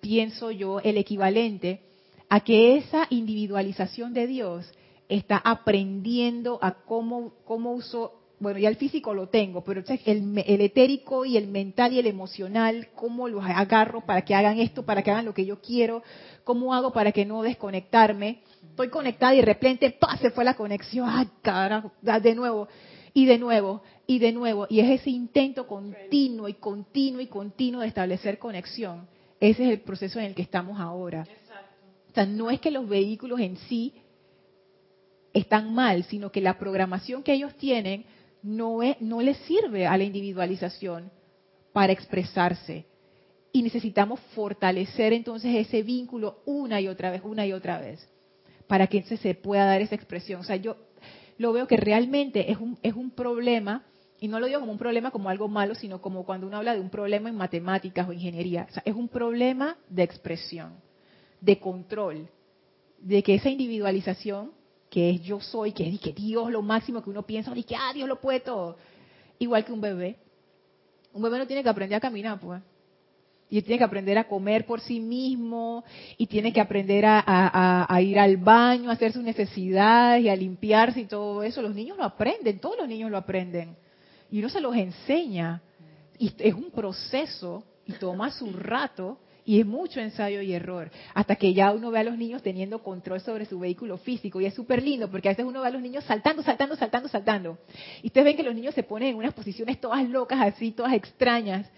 pienso yo, el equivalente a que esa individualización de Dios está aprendiendo a cómo, cómo uso, bueno, ya el físico lo tengo, pero el, el etérico y el mental y el emocional, cómo los agarro para que hagan esto, para que hagan lo que yo quiero, cómo hago para que no desconectarme. Estoy conectada y de repente ¡pah! se fue la conexión, ¡ay carajo! De nuevo, y de nuevo, y de nuevo. Y es ese intento continuo y continuo y continuo de establecer conexión. Ese es el proceso en el que estamos ahora. O sea, no es que los vehículos en sí están mal, sino que la programación que ellos tienen no, es, no les sirve a la individualización para expresarse. Y necesitamos fortalecer entonces ese vínculo una y otra vez, una y otra vez, para que se pueda dar esa expresión. O sea, yo lo veo que realmente es un, es un problema, y no lo digo como un problema como algo malo, sino como cuando uno habla de un problema en matemáticas o ingeniería. O sea, es un problema de expresión, de control, de que esa individualización que es yo soy, que es que Dios lo máximo que uno piensa, y que ah, Dios lo puede todo. Igual que un bebé. Un bebé no tiene que aprender a caminar, pues. Y tiene que aprender a comer por sí mismo, y tiene que aprender a, ir al baño, a hacer sus necesidades y a limpiarse y todo eso. Los niños lo aprenden, todos los niños lo aprenden. Y uno se los enseña. Y es un proceso y toma su rato y es mucho ensayo y error, hasta que ya uno ve a los niños teniendo control sobre su vehículo físico. Y es súper lindo, porque a veces uno ve a los niños saltando, saltando, saltando, saltando. Y ustedes ven que los niños se ponen en unas posiciones todas locas, así, todas extrañas.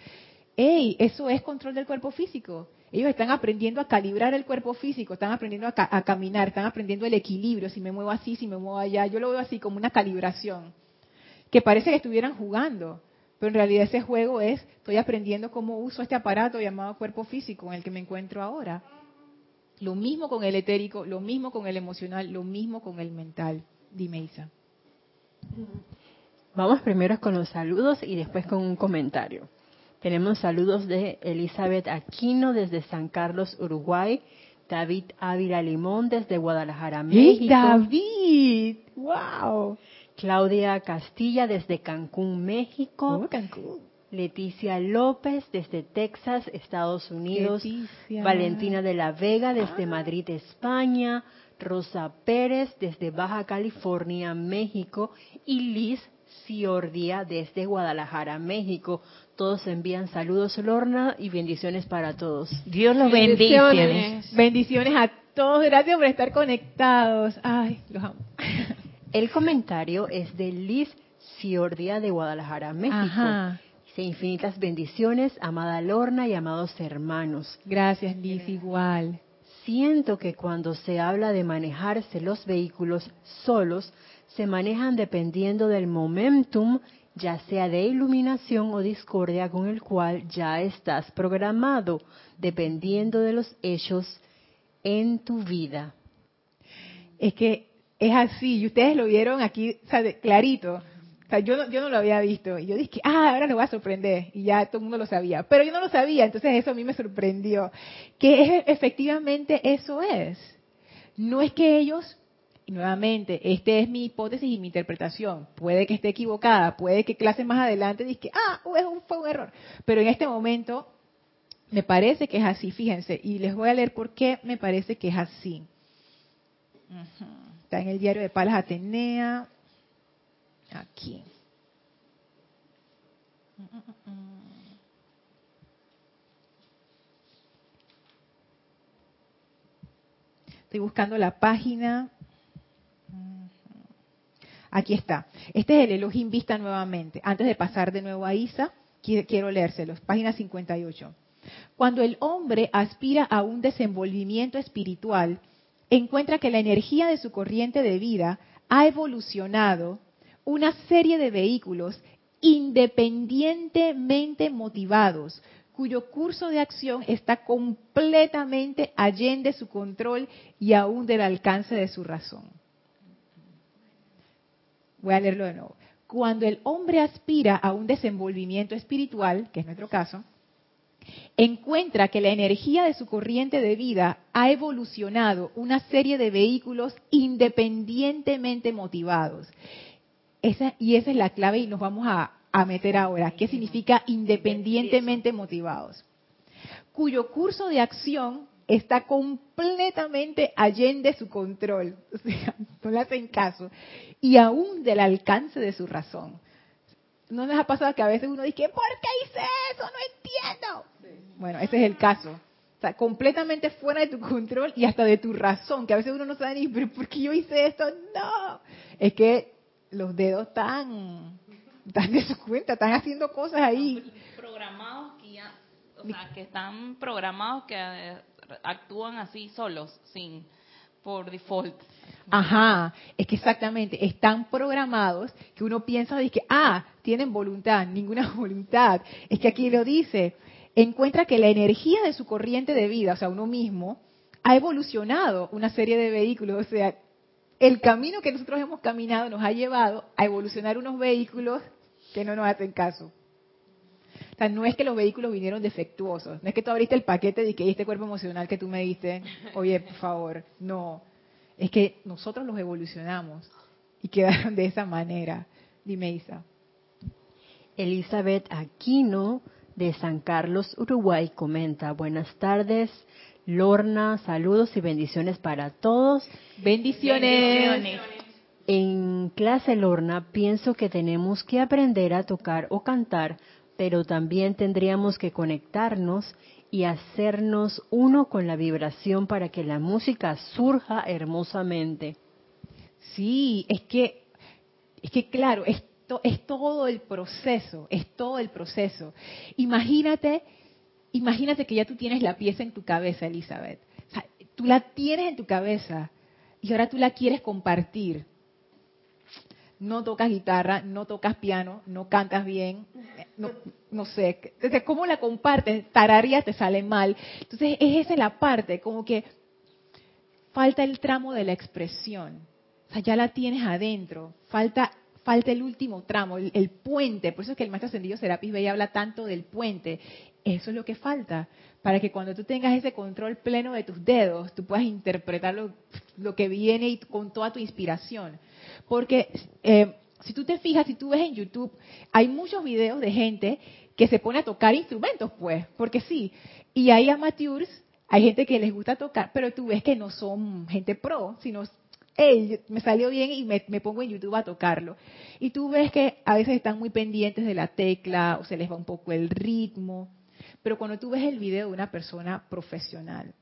¡Ey! Eso es control del cuerpo físico. Ellos están aprendiendo a calibrar el cuerpo físico, están aprendiendo a, a caminar, están aprendiendo el equilibrio, si me muevo así, si me muevo allá. Yo lo veo así como una calibración, que parece que estuvieran jugando pero en realidad ese juego es, estoy aprendiendo cómo uso este aparato llamado cuerpo físico en el que me encuentro ahora. Lo mismo con el etérico, lo mismo con el emocional, lo mismo con el mental. Dime, Isa. Vamos primero con los saludos y después con un comentario. Tenemos saludos de Elizabeth Aquino desde San Carlos, Uruguay. David Ávila Limón desde Guadalajara, México. David! ¡Wow! Claudia Castilla desde Cancún, México. Oh, Cancún. Leticia López desde Texas, Estados Unidos. Valentina de la Vega desde ah. Madrid, España. Rosa Pérez desde Baja California, México. Y Liz Ciordia desde Guadalajara, México. Todos envían saludos, Lorna, y bendiciones para todos. Dios los bendiga. Bendiciones. bendiciones a todos. Gracias por estar conectados. Ay, los amo. El comentario es de Liz Ciordia de Guadalajara, México. Dice infinitas bendiciones, amada Lorna y amados hermanos. Gracias, Liz, igual. Siento que cuando se habla de manejarse los vehículos solos, se manejan dependiendo del momentum, ya sea de iluminación o discordia con el cual ya estás programado, dependiendo de los hechos en tu vida. Es que es así, y ustedes lo vieron aquí clarito. O sea, yo no, yo no lo había visto. Y yo dije, ah, ahora lo voy a sorprender. Y ya todo el mundo lo sabía. Pero yo no lo sabía, entonces eso a mí me sorprendió. Que efectivamente eso es. No es que ellos, nuevamente, esta es mi hipótesis y mi interpretación. Puede que esté equivocada, puede que clase más adelante diga, ah, fue un error. Pero en este momento me parece que es así, fíjense. Y les voy a leer por qué me parece que es así. Está en el diario de Palas Atenea. Aquí. Estoy buscando la página. Aquí está. Este es el Elohim Vista nuevamente. Antes de pasar de nuevo a Isa, quiero leérselos. Página 58. Cuando el hombre aspira a un desenvolvimiento espiritual, encuentra que la energía de su corriente de vida ha evolucionado una serie de vehículos independientemente motivados, cuyo curso de acción está completamente allende su control y aún del alcance de su razón. Voy a leerlo de nuevo. Cuando el hombre aspira a un desenvolvimiento espiritual, que es nuestro caso, encuentra que la energía de su corriente de vida ha evolucionado una serie de vehículos independientemente motivados. y esa es la clave y nos vamos a, meter ahora. ¿Qué significa independientemente motivados? Cuyo curso de acción está completamente allende su control, o sea, no le hacen caso, y aún del alcance de su razón. ¿No les ha pasado que a veces uno dice, ¿por qué hice eso? No entiendo. Bueno, ese es el caso. O sea, completamente fuera de tu control y hasta de tu razón, que a veces uno no sabe ni, ¿pero por qué yo hice esto? No. Es que los dedos están, están de su cuenta, están haciendo cosas ahí. Programados que ya, o sea, que están programados que actúan así solos, sin por default. Ajá, es que exactamente, están programados que uno piensa de que, ah, tienen voluntad, ninguna voluntad. Es que aquí lo dice, encuentra que la energía de su corriente de vida, o sea, uno mismo, ha evolucionado una serie de vehículos, o sea, el camino que nosotros hemos caminado nos ha llevado a evolucionar unos vehículos que no nos hacen caso. O sea, no es que los vehículos vinieron defectuosos, no es que tú abriste el paquete de que este cuerpo emocional que tú me diste, oye, por favor, no. Es que nosotros los evolucionamos y quedaron de esa manera. Dime, Isa. Elizabeth Aquino de San Carlos, Uruguay, comenta, buenas tardes, Lorna, saludos y bendiciones para todos. Bendiciones. En clase Lorna, pienso que tenemos que aprender a tocar o cantar, pero también tendríamos que conectarnos y hacernos uno con la vibración para que la música surja hermosamente. Sí, es que, es que claro, esto es todo el proceso, es todo el proceso. Imagínate imagínate que ya tú tienes la pieza en tu cabeza, Elizabeth. tú la tienes en tu cabeza y ahora tú la quieres compartir. No tocas guitarra, no tocas piano, no cantas bien, no, sé. Entonces, ¿cómo la compartes? Tararía te sale mal. Entonces, es esa la parte, como que falta el tramo de la expresión. O sea, ya la tienes adentro. Falta falta el último tramo, el, el, puente. Por eso es que el maestro ascendido Serapis Bey habla tanto del puente. Eso es lo que falta, para que cuando tú tengas ese control pleno de tus dedos, tú puedas interpretar lo, que viene y con toda tu inspiración. Porque eh, si tú te fijas, si tú ves en YouTube, hay muchos videos de gente que se pone a tocar instrumentos, pues, porque sí. Y hay amateurs, hay gente que les gusta tocar, pero tú ves que no son gente pro, sino, hey, me salió bien y me, me pongo en YouTube a tocarlo. Y tú ves que a veces están muy pendientes de la tecla o se les va un poco el ritmo pero cuando tú ves el video de una persona profesional,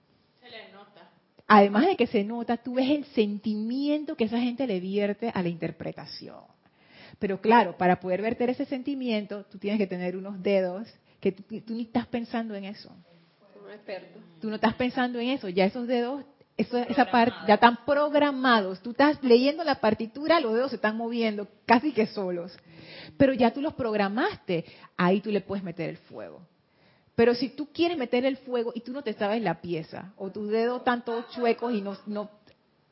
se le nota. Además de que se nota, tú ves el sentimiento que esa gente le vierte a la interpretación. Pero claro, para poder verter ese sentimiento, tú tienes que tener unos dedos que tú, ni estás pensando en eso. Tú no estás pensando en eso, ya esos dedos eso, esa parte ya están programados. Tú estás leyendo la partitura, los dedos se están moviendo casi que solos. Pero ya tú los programaste, ahí tú le puedes meter el fuego. Pero si tú quieres meter el fuego y tú no te sabes la pieza, o tus dedos tanto chuecos y no, no,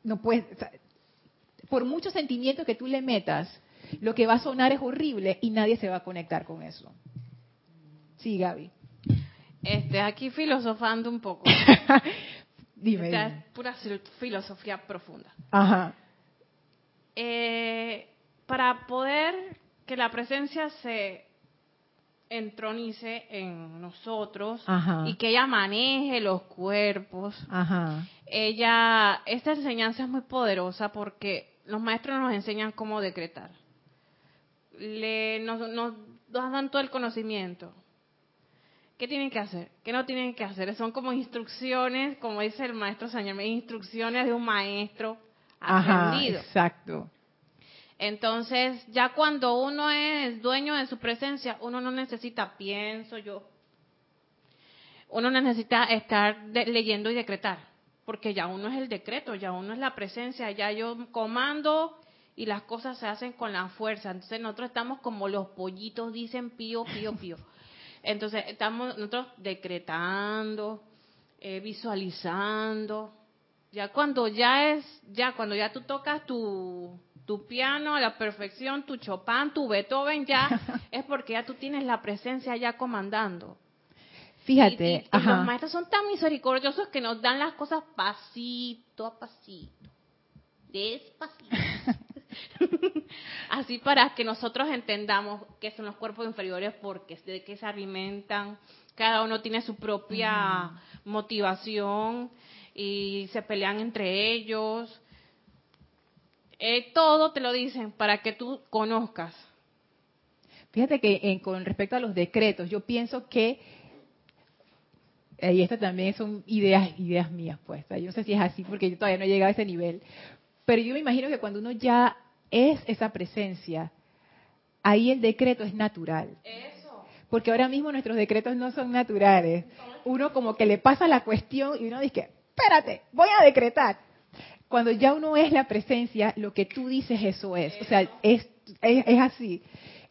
no puedes, por muchos sentimientos que tú le metas, lo que va a sonar es horrible y nadie se va a conectar con eso. Sí, Gaby. Este, aquí filosofando un poco. dime, Esta es pura filosofía profunda. Ajá. Eh, para poder que la presencia se entronice en nosotros y que ella maneje los cuerpos. Ella, esta enseñanza es muy poderosa porque los maestros nos enseñan cómo decretar. Le, nos, nos, dan todo el conocimiento. ¿Qué tienen que hacer? ¿Qué no tienen que hacer? Son como instrucciones, como dice el maestro Sañame, instrucciones de un maestro aprendido. exacto. Entonces, ya cuando uno es dueño de su presencia, uno no necesita, pienso yo, uno necesita estar leyendo y decretar, porque ya uno es el decreto, ya uno es la presencia, ya yo comando y las cosas se hacen con la fuerza. Entonces, nosotros estamos como los pollitos dicen pío, pío, pío. Entonces, estamos nosotros decretando, eh, visualizando. Ya cuando ya es, ya cuando ya tú tocas tu tu piano a la perfección, tu Chopin, tu Beethoven ya, es porque ya tú tienes la presencia ya comandando. Fíjate, y, los maestros son tan misericordiosos que nos dan las cosas pasito a pasito, despacito. Así para que nosotros entendamos qué son los cuerpos inferiores, porque de qué se alimentan, cada uno tiene su propia motivación y se pelean entre ellos eh, todo te lo dicen para que tú conozcas. Fíjate que con respecto a los decretos, yo pienso que, y estas también son ideas, ideas mías, pues, yo no sé si es así porque yo todavía no he llegado a ese nivel, pero yo me imagino que cuando uno ya es esa presencia, ahí el decreto es natural. Eso. Porque ahora mismo nuestros decretos no son naturales. Uno como que le pasa la cuestión y uno dice, espérate, voy a decretar. Cuando ya uno es la presencia, lo que tú dices eso es. O sea, es, es, así.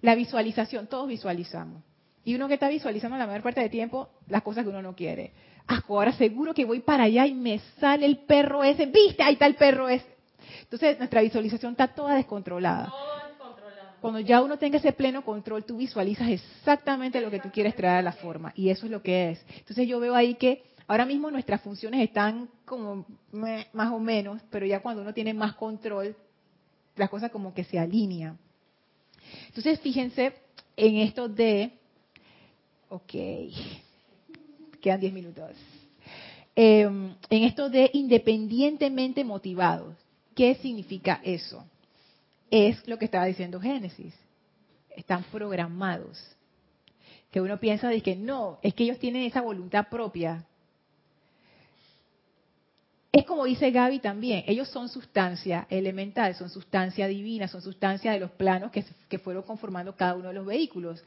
La visualización, todos visualizamos. Y uno que está visualizando la mayor parte del tiempo las cosas que uno no quiere. Ah, ahora seguro que voy para allá y me sale el perro ese. ¿Viste? Ahí está el perro ese. Entonces nuestra visualización está toda descontrolada. Cuando ya uno tenga ese pleno control, tú visualizas exactamente lo que tú quieres traer a la forma. Y eso es lo que es. Entonces yo veo ahí que ahora mismo nuestras funciones están como más o menos, pero ya cuando uno tiene más control, las cosas como que se alinean. Entonces fíjense en esto de, ok, quedan 10 minutos. Em, en esto de independientemente motivados. ¿Qué significa eso? Es lo que estaba diciendo Génesis. Están programados. Que uno piensa de que no, es que ellos tienen esa voluntad propia. Es como dice Gaby también, ellos son sustancia elemental, son sustancia divina, son sustancia de los planos que, fueron conformando cada uno de los vehículos.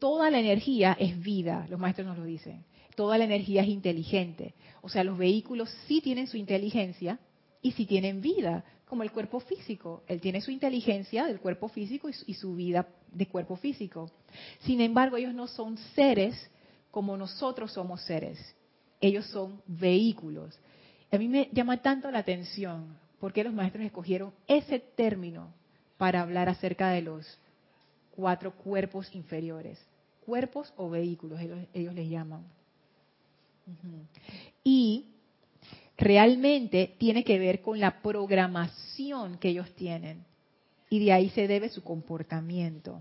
Toda la energía es vida, los maestros nos lo dicen. Toda la energía es inteligente. O sea, los vehículos sí tienen su inteligencia, y si tienen vida, como el cuerpo físico. Él tiene su inteligencia del cuerpo físico y su, vida de cuerpo físico. Sin embargo, ellos no son seres como nosotros somos seres. Ellos son vehículos. A mí me llama tanto la atención por qué los maestros escogieron ese término para hablar acerca de los cuatro cuerpos inferiores. Cuerpos o vehículos, ellos, les llaman. Y realmente tiene que ver con la programación que ellos tienen. Y de ahí se debe su comportamiento.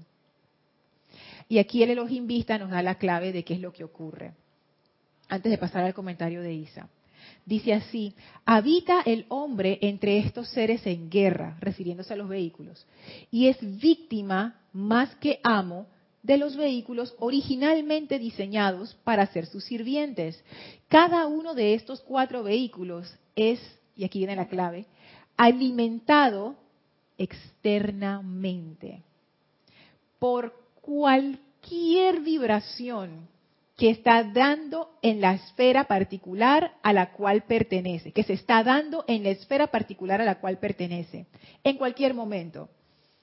Y aquí el Elohim Vista nos da la clave de qué es lo que ocurre. Antes de pasar al comentario de Isa. Dice así, habita el hombre entre estos seres en guerra, refiriéndose a los vehículos, y es víctima más que amo de los vehículos originalmente diseñados para ser sus sirvientes. Cada uno de estos cuatro vehículos es, y aquí viene la clave, alimentado externamente por cualquier vibración que está dando en la esfera particular a la cual pertenece, que se está dando en la esfera particular a la cual pertenece, en cualquier momento.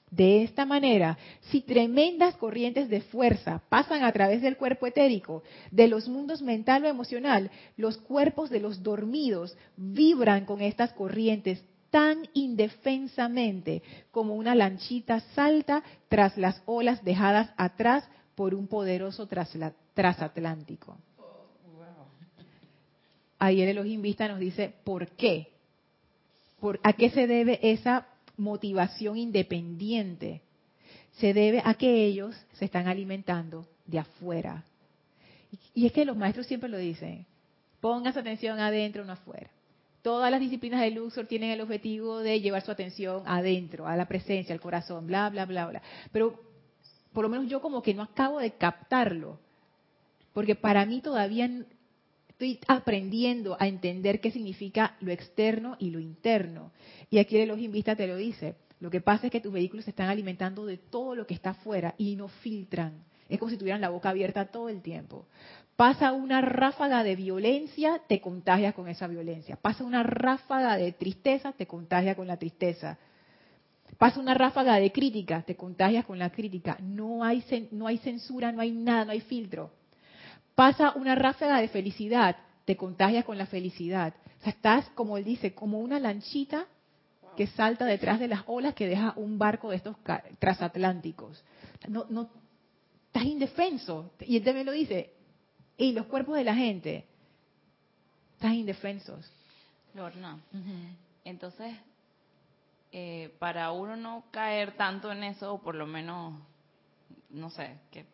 De esta manera, si tremendas corrientes de fuerza pasan a través del cuerpo etérico, de los mundos mental o emocional, los cuerpos de los dormidos vibran con estas corrientes tan indefensamente como una lanchita salta tras las olas dejadas atrás por un poderoso trasatlántico. Ayer el Elohim Vista nos dice por qué. ¿Por, ¿A qué se debe esa motivación independiente se debe a que ellos se están alimentando de afuera. Y es que los maestros siempre lo dicen, pongas atención adentro, no afuera. Todas las disciplinas de Luxor tienen el objetivo de llevar su atención adentro, a la presencia, al corazón, bla, bla, bla, bla. Pero por lo menos yo como que no acabo de captarlo, porque para mí todavía estoy aprendiendo a entender qué significa lo externo y lo interno. Y aquí el Elohim Vista te lo dice. Lo que pasa es que tus vehículos se están alimentando de todo lo que está afuera y no filtran. Es como si tuvieran la boca abierta todo el tiempo. Pasa una ráfaga de violencia, te contagias con esa violencia. Pasa una ráfaga de tristeza, te contagias con la tristeza. Pasa una ráfaga de crítica, te contagias con la crítica. No hay, no hay censura, no hay nada, no hay filtro pasa una ráfaga de felicidad, te contagias con la felicidad. O sea, estás, como él dice, como una lanchita que salta detrás de las olas que deja un barco de estos transatlánticos. No, no, estás indefenso. Y él también lo dice. Y los cuerpos de la gente, están indefensos. Lorna, entonces, eh, para uno no caer tanto en eso, o por lo menos, no sé, que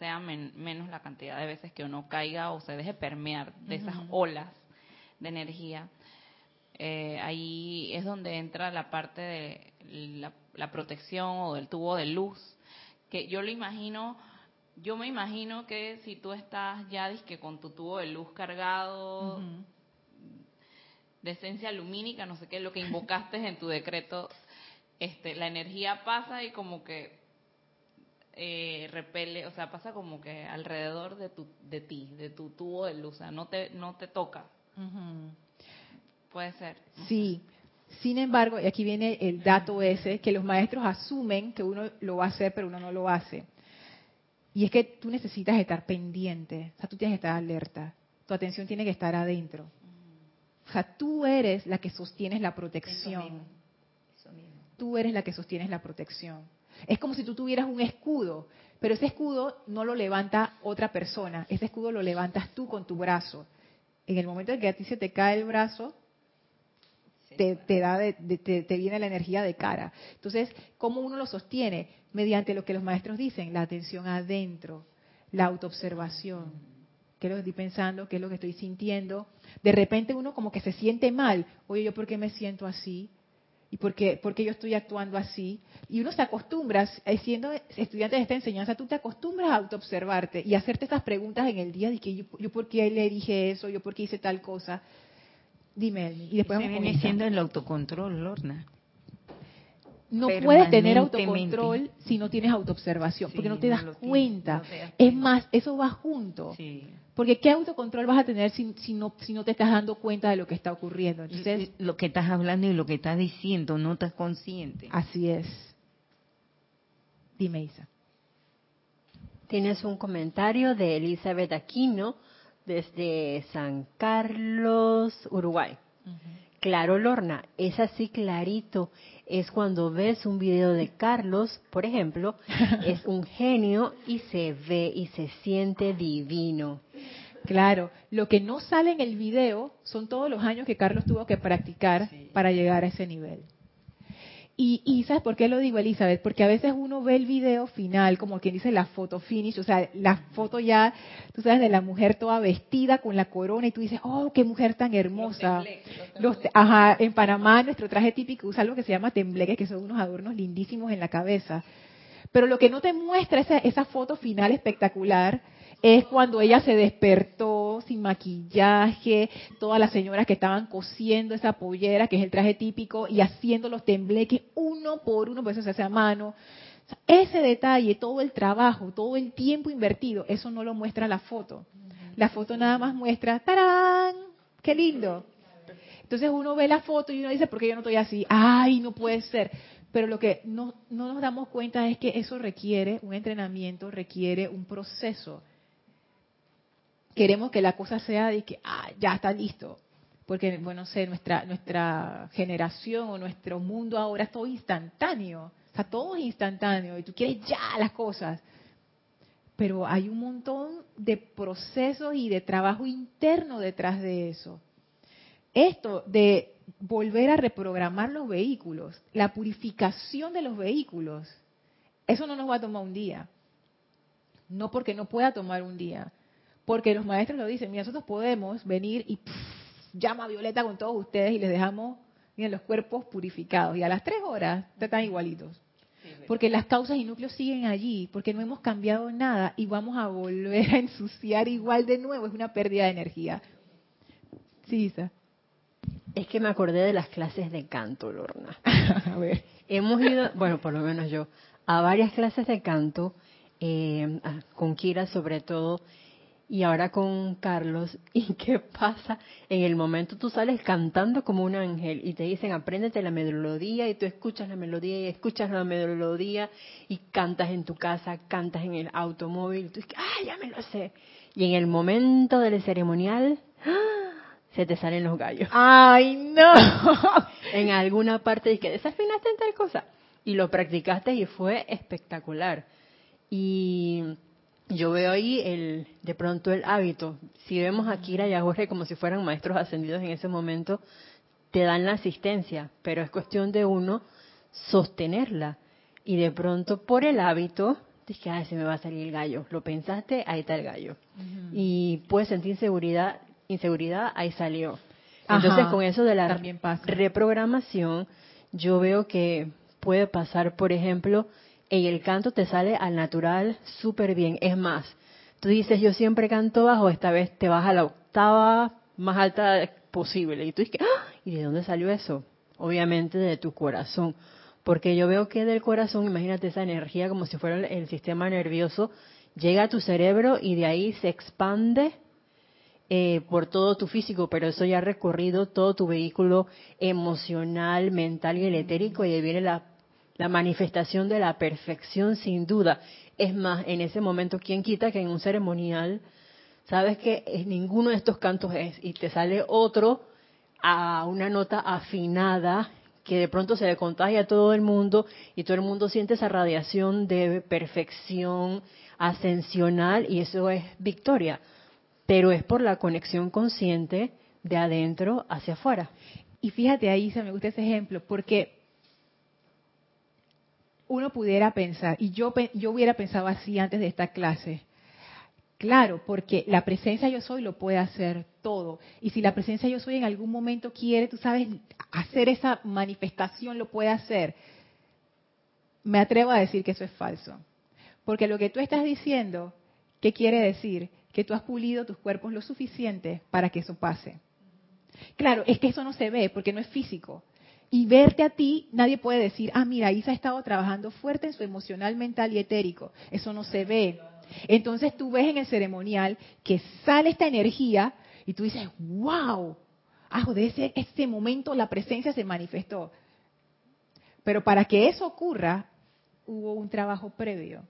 sea menos la cantidad de veces que uno caiga o se deje permear de esas olas de energía. Eh, ahí es donde entra la parte de la, protección o del tubo de luz, que yo lo imagino, yo me imagino que si tú estás ya que con tu tubo de luz cargado de esencia lumínica, no sé qué, lo que invocaste en tu decreto, este, la energía pasa y como que eh, repele, o sea, pasa como que alrededor de tu, de ti, de tu tubo de luz, o sea, no te, no te toca. Puede ser. Sí. Sin embargo, y aquí viene el dato ese, que los maestros asumen que uno lo va a hacer, pero uno no lo hace. Y es que tú necesitas estar pendiente, o sea, tú tienes que estar alerta, tu atención tiene que estar adentro. O sea, tú eres la que sostienes la protección. Tú eres la que sostienes la protección. Es como si tú tuvieras un escudo, pero ese escudo no lo levanta otra persona, ese escudo lo levantas tú con tu brazo. En el momento en que a ti se te cae el brazo, te, da te, viene la energía de cara. Entonces, ¿cómo uno lo sostiene? Mediante lo que los maestros dicen, la atención adentro, la autoobservación. ¿Qué es lo que estoy pensando? ¿Qué es lo que estoy sintiendo? De repente uno como que se siente mal. Oye, ¿yo por qué me siento así? ¿Y por qué, por qué yo estoy actuando así? Y uno se acostumbra, eh, siendo estudiante de esta enseñanza, tú te acostumbras a autoobservarte y hacerte estas preguntas en el día de que yo, yo por qué le dije eso, yo por qué hice tal cosa. Dime, y después Se viene siendo el autocontrol, Lorna. No puedes tener autocontrol si no tienes autoobservación, porque no te das cuenta. es más, eso va junto. Porque ¿qué autocontrol vas a tener si, si, no, si no te estás dando cuenta de lo que está ocurriendo? Entonces, lo que estás hablando y lo que estás diciendo, no estás consciente. Así es. Dime, Isa. Tienes un comentario de Elizabeth Aquino desde San Carlos, Uruguay. Claro, Lorna, es así clarito. Es cuando ves un video de Carlos, por ejemplo, es un genio y se ve y se siente divino. Claro, lo que no sale en el video son todos los años que Carlos tuvo que practicar para llegar a ese nivel. Y, ¿sabes por qué lo digo, Elizabeth? Porque a veces uno ve el video final, como quien dice la foto finish, o sea, la foto ya, tú sabes, de la mujer toda vestida con la corona y tú dices, oh, qué mujer tan hermosa. Los ajá, en Panamá nuestro traje típico usa algo que se llama tembleque, que son unos adornos lindísimos en la cabeza. Pero lo que no te muestra esa, esa foto final espectacular es cuando ella se despertó sin maquillaje, todas las señoras que estaban cosiendo esa pollera, que es el traje típico, y haciendo los tembleques uno por uno, por eso se hace a mano. Ese detalle, todo el trabajo, todo el tiempo invertido, eso no lo muestra la foto. La foto nada más muestra, ¡tarán! ¡Qué lindo! Entonces uno ve la foto y uno dice, ¿por qué yo no estoy así? ¡Ay, no puede ser! Pero lo que no, no nos damos cuenta es que eso requiere un entrenamiento, requiere un proceso queremos que la cosa sea de que ah, ya está listo. Porque, bueno, sé, nuestra, nuestra generación o nuestro mundo ahora es todo instantáneo. O sea, todo es instantáneo y tú quieres ya las cosas. Pero hay un montón de procesos y de trabajo interno detrás de eso. Esto de volver a reprogramar los vehículos, la purificación de los vehículos, eso no nos va a tomar un día. No porque no pueda tomar un día, porque los maestros lo dicen, mira, nosotros podemos venir y llama a Violeta con todos ustedes y les dejamos miren, los cuerpos purificados. Y a las tres horas están igualitos. Porque las causas y núcleos siguen allí, porque no hemos cambiado nada y vamos a volver a ensuciar igual de nuevo. Es una pérdida de energía. Sí, Isa. Es que me acordé de las clases de canto, Lorna. a ver. Hemos ido, bueno, por lo menos yo, a varias clases de canto, eh, con Kira sobre todo, y ahora con Carlos. ¿Y qué pasa? En el momento tú sales cantando como un ángel y te dicen, apréndete la melodía y tú escuchas la melodía y escuchas la melodía y cantas en tu casa, cantas en el automóvil. Y tú dices, ah, ya me lo sé. Y en el momento del ceremonial, ¡ah! se te salen los gallos. ¡Ay, no! en alguna parte que desafinaste en tal cosa. Y lo practicaste y fue espectacular. Y yo veo ahí el, de pronto el hábito. Si vemos a Kira y a Jorge como si fueran maestros ascendidos en ese momento, te dan la asistencia, pero es cuestión de uno sostenerla. Y de pronto, por el hábito, dices, ay, se me va a salir el gallo. Lo pensaste, ahí está el gallo. Y puedes sentir inseguridad, inseguridad, ahí salió. Entonces, con eso de la reprogramación, yo veo que puede pasar, por ejemplo, en el canto te sale al natural súper bien. Es más, tú dices, yo siempre canto bajo, esta vez te vas a la octava más alta posible. Y tú dices, ¡Ah! ¿y de dónde salió eso? Obviamente de tu corazón. porque yo veo que del corazón, imagínate esa energía como si fuera el sistema nervioso, llega a tu cerebro y de ahí se expande eh, por todo tu físico, pero eso ya ha recorrido todo tu vehículo emocional, mental y el etérico y ahí viene la, la manifestación de la perfección sin duda. Es más, en ese momento, ¿quién quita que en un ceremonial, sabes que ninguno de estos cantos es y te sale otro a una nota afinada que de pronto se le contagia a todo el mundo y todo el mundo siente esa radiación de perfección ascensional y eso es victoria, pero es por la conexión consciente de adentro hacia afuera. Y fíjate ahí, se me gusta ese ejemplo, porque uno pudiera pensar, y yo, yo hubiera pensado así antes de esta clase, Claro, porque la presencia yo soy lo puede hacer todo. Y si la presencia yo soy en algún momento quiere, tú sabes, hacer esa manifestación, lo puede hacer. Me atrevo a decir que eso es falso. Porque lo que tú estás diciendo, ¿qué quiere decir? Que tú has pulido tus cuerpos lo suficiente para que eso pase. Claro, es que eso no se ve porque no es físico. Y verte a ti, nadie puede decir, ah, mira, Isa ha estado trabajando fuerte en su emocional, mental y etérico. Eso no se ve. Entonces tú ves en el ceremonial que sale esta energía y tú dices, wow, ah, de ese, ese momento la presencia se manifestó. Pero para que eso ocurra, hubo un trabajo previo.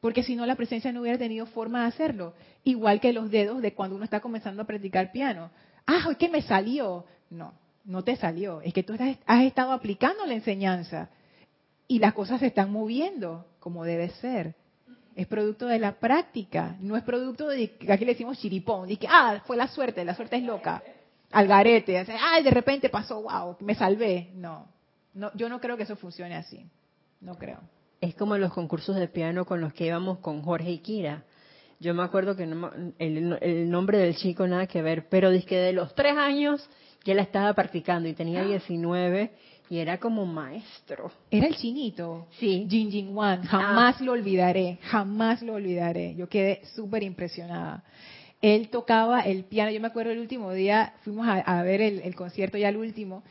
Porque si no, la presencia no hubiera tenido forma de hacerlo. Igual que los dedos de cuando uno está comenzando a practicar piano. Ah, es que me salió. No, no te salió. Es que tú has estado aplicando la enseñanza. Y las cosas se están moviendo como debe ser es producto de la práctica, no es producto de, aquí le decimos chiripón, de que, ah, fue la suerte, la suerte es loca, al garete, ay, de repente pasó, wow, me salvé. No, no, yo no creo que eso funcione así, no creo. Es como los concursos de piano con los que íbamos con Jorge y Kira. Yo me acuerdo que el, nombre del chico nada que ver, pero dice que de los tres años ya la estaba practicando y tenía 19 y era como maestro. Era el chinito. Sí. Jin Jin Wan. Jamás ah. lo olvidaré. Jamás lo olvidaré. Yo quedé súper impresionada. Él tocaba el piano. Yo me acuerdo el último día, fuimos a, ver el, concierto ya el último.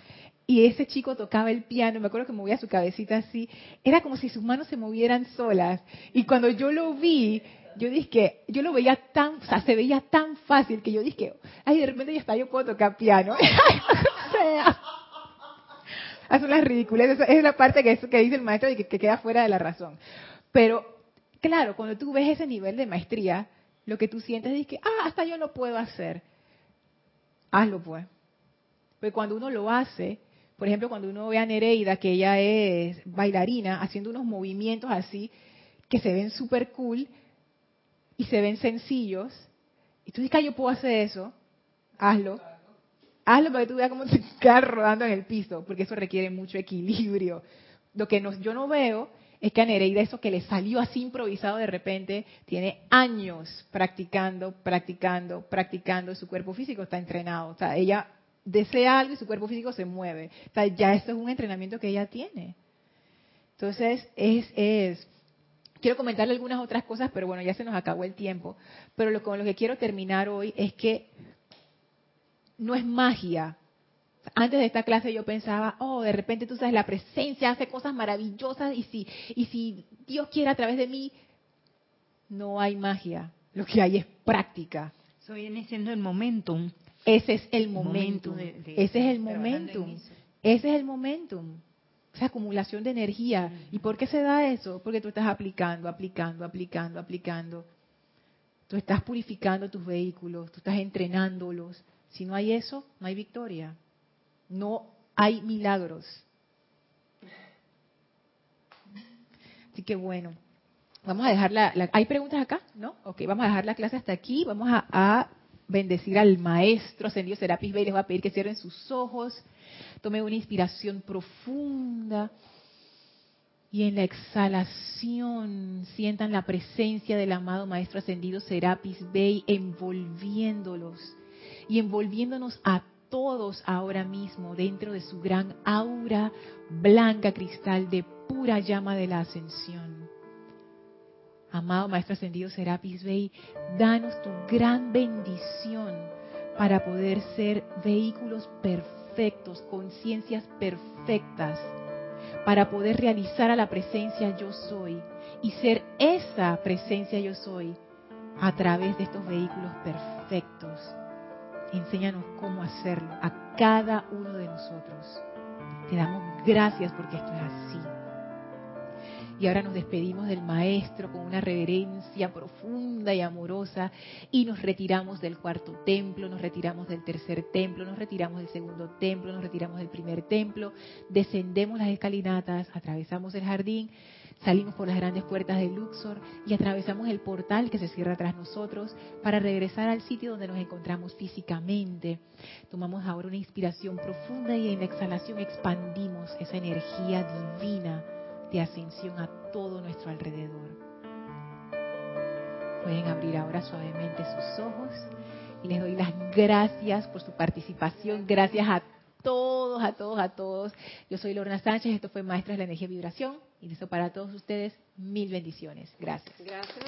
Y ese chico tocaba el piano, me acuerdo que movía su cabecita así, era como si sus manos se movieran solas. Y cuando yo lo vi, yo dije que yo lo veía tan, o sea, se veía tan fácil que yo dije, ay, de repente ya está, yo puedo tocar piano. o sea, hacen las ridículas. es la parte que, que dice el maestro y que, queda fuera de la razón. Pero, claro, cuando tú ves ese nivel de maestría, lo que tú sientes es que, ah, hasta yo lo puedo hacer. Hazlo pues. Pero cuando uno lo hace, por ejemplo, cuando uno ve a Nereida, que ella es bailarina, haciendo unos movimientos así, que se ven súper cool y se ven sencillos, y tú dices, ah, yo puedo hacer eso, hazlo hazlo para que tú veas cómo te quedas rodando en el piso, porque eso requiere mucho equilibrio. Lo que yo no veo es que a Nereida eso que le salió así improvisado de repente, tiene años practicando, practicando, practicando, su cuerpo físico está entrenado. O sea, ella desea algo y su cuerpo físico se mueve. O sea, ya esto es un entrenamiento que ella tiene. Entonces, es, es Quiero comentarle algunas otras cosas, pero bueno, ya se nos acabó el tiempo. Pero lo, con lo que quiero terminar hoy es que no es magia. Antes de esta clase yo pensaba, oh, de repente tú sabes, la presencia hace cosas maravillosas y si, y si Dios quiere a través de mí, no hay magia. Lo que hay es práctica. Eso viene siendo el momentum. Ese es el momentum. Ese es el momentum. Ese es el momentum. Esa acumulación de energía. ¿Y por qué se da eso? Porque tú estás aplicando, aplicando, aplicando, aplicando. Tú estás purificando tus vehículos, tú estás entrenándolos, si no hay eso, no hay victoria. No hay milagros. Así que bueno, vamos a dejar la, ¿Hay preguntas acá? ¿No? Ok, vamos a dejar la clase hasta aquí. Vamos a, bendecir al maestro ascendido Serapis Bey. Les a pedir que cierren sus ojos. Tomen una inspiración profunda. Y en la exhalación sientan la presencia del amado Maestro Ascendido Serapis Bey envolviéndolos y envolviéndonos a todos ahora mismo dentro de su gran aura blanca cristal de pura llama de la ascensión. Amado Maestro Ascendido Serapis Bey, danos tu gran bendición para poder ser vehículos perfectos, conciencias perfectas, para poder realizar a la presencia yo soy y ser esa presencia yo soy a través de estos vehículos perfectos. Enséñanos cómo hacerlo a cada uno de nosotros. Te damos gracias porque esto es así. Y ahora nos despedimos del Maestro con una reverencia profunda y amorosa y nos retiramos del cuarto templo, nos retiramos del tercer templo, nos retiramos del segundo templo, nos retiramos del primer templo, descendemos las escalinatas, atravesamos el jardín, salimos por las grandes puertas de Luxor y atravesamos el portal que se cierra tras nosotros para regresar al sitio donde nos encontramos físicamente. Tomamos ahora una inspiración profunda y en la exhalación expandimos esa energía divina de ascensión a todo nuestro alrededor. Pueden abrir ahora suavemente sus ojos y les doy las gracias por su participación. Gracias a todos, a todos, a todos. Yo soy Lorna Sánchez, esto fue Maestros de la Energía y Vibración y eso para todos ustedes mil bendiciones. Gracias. Gracias.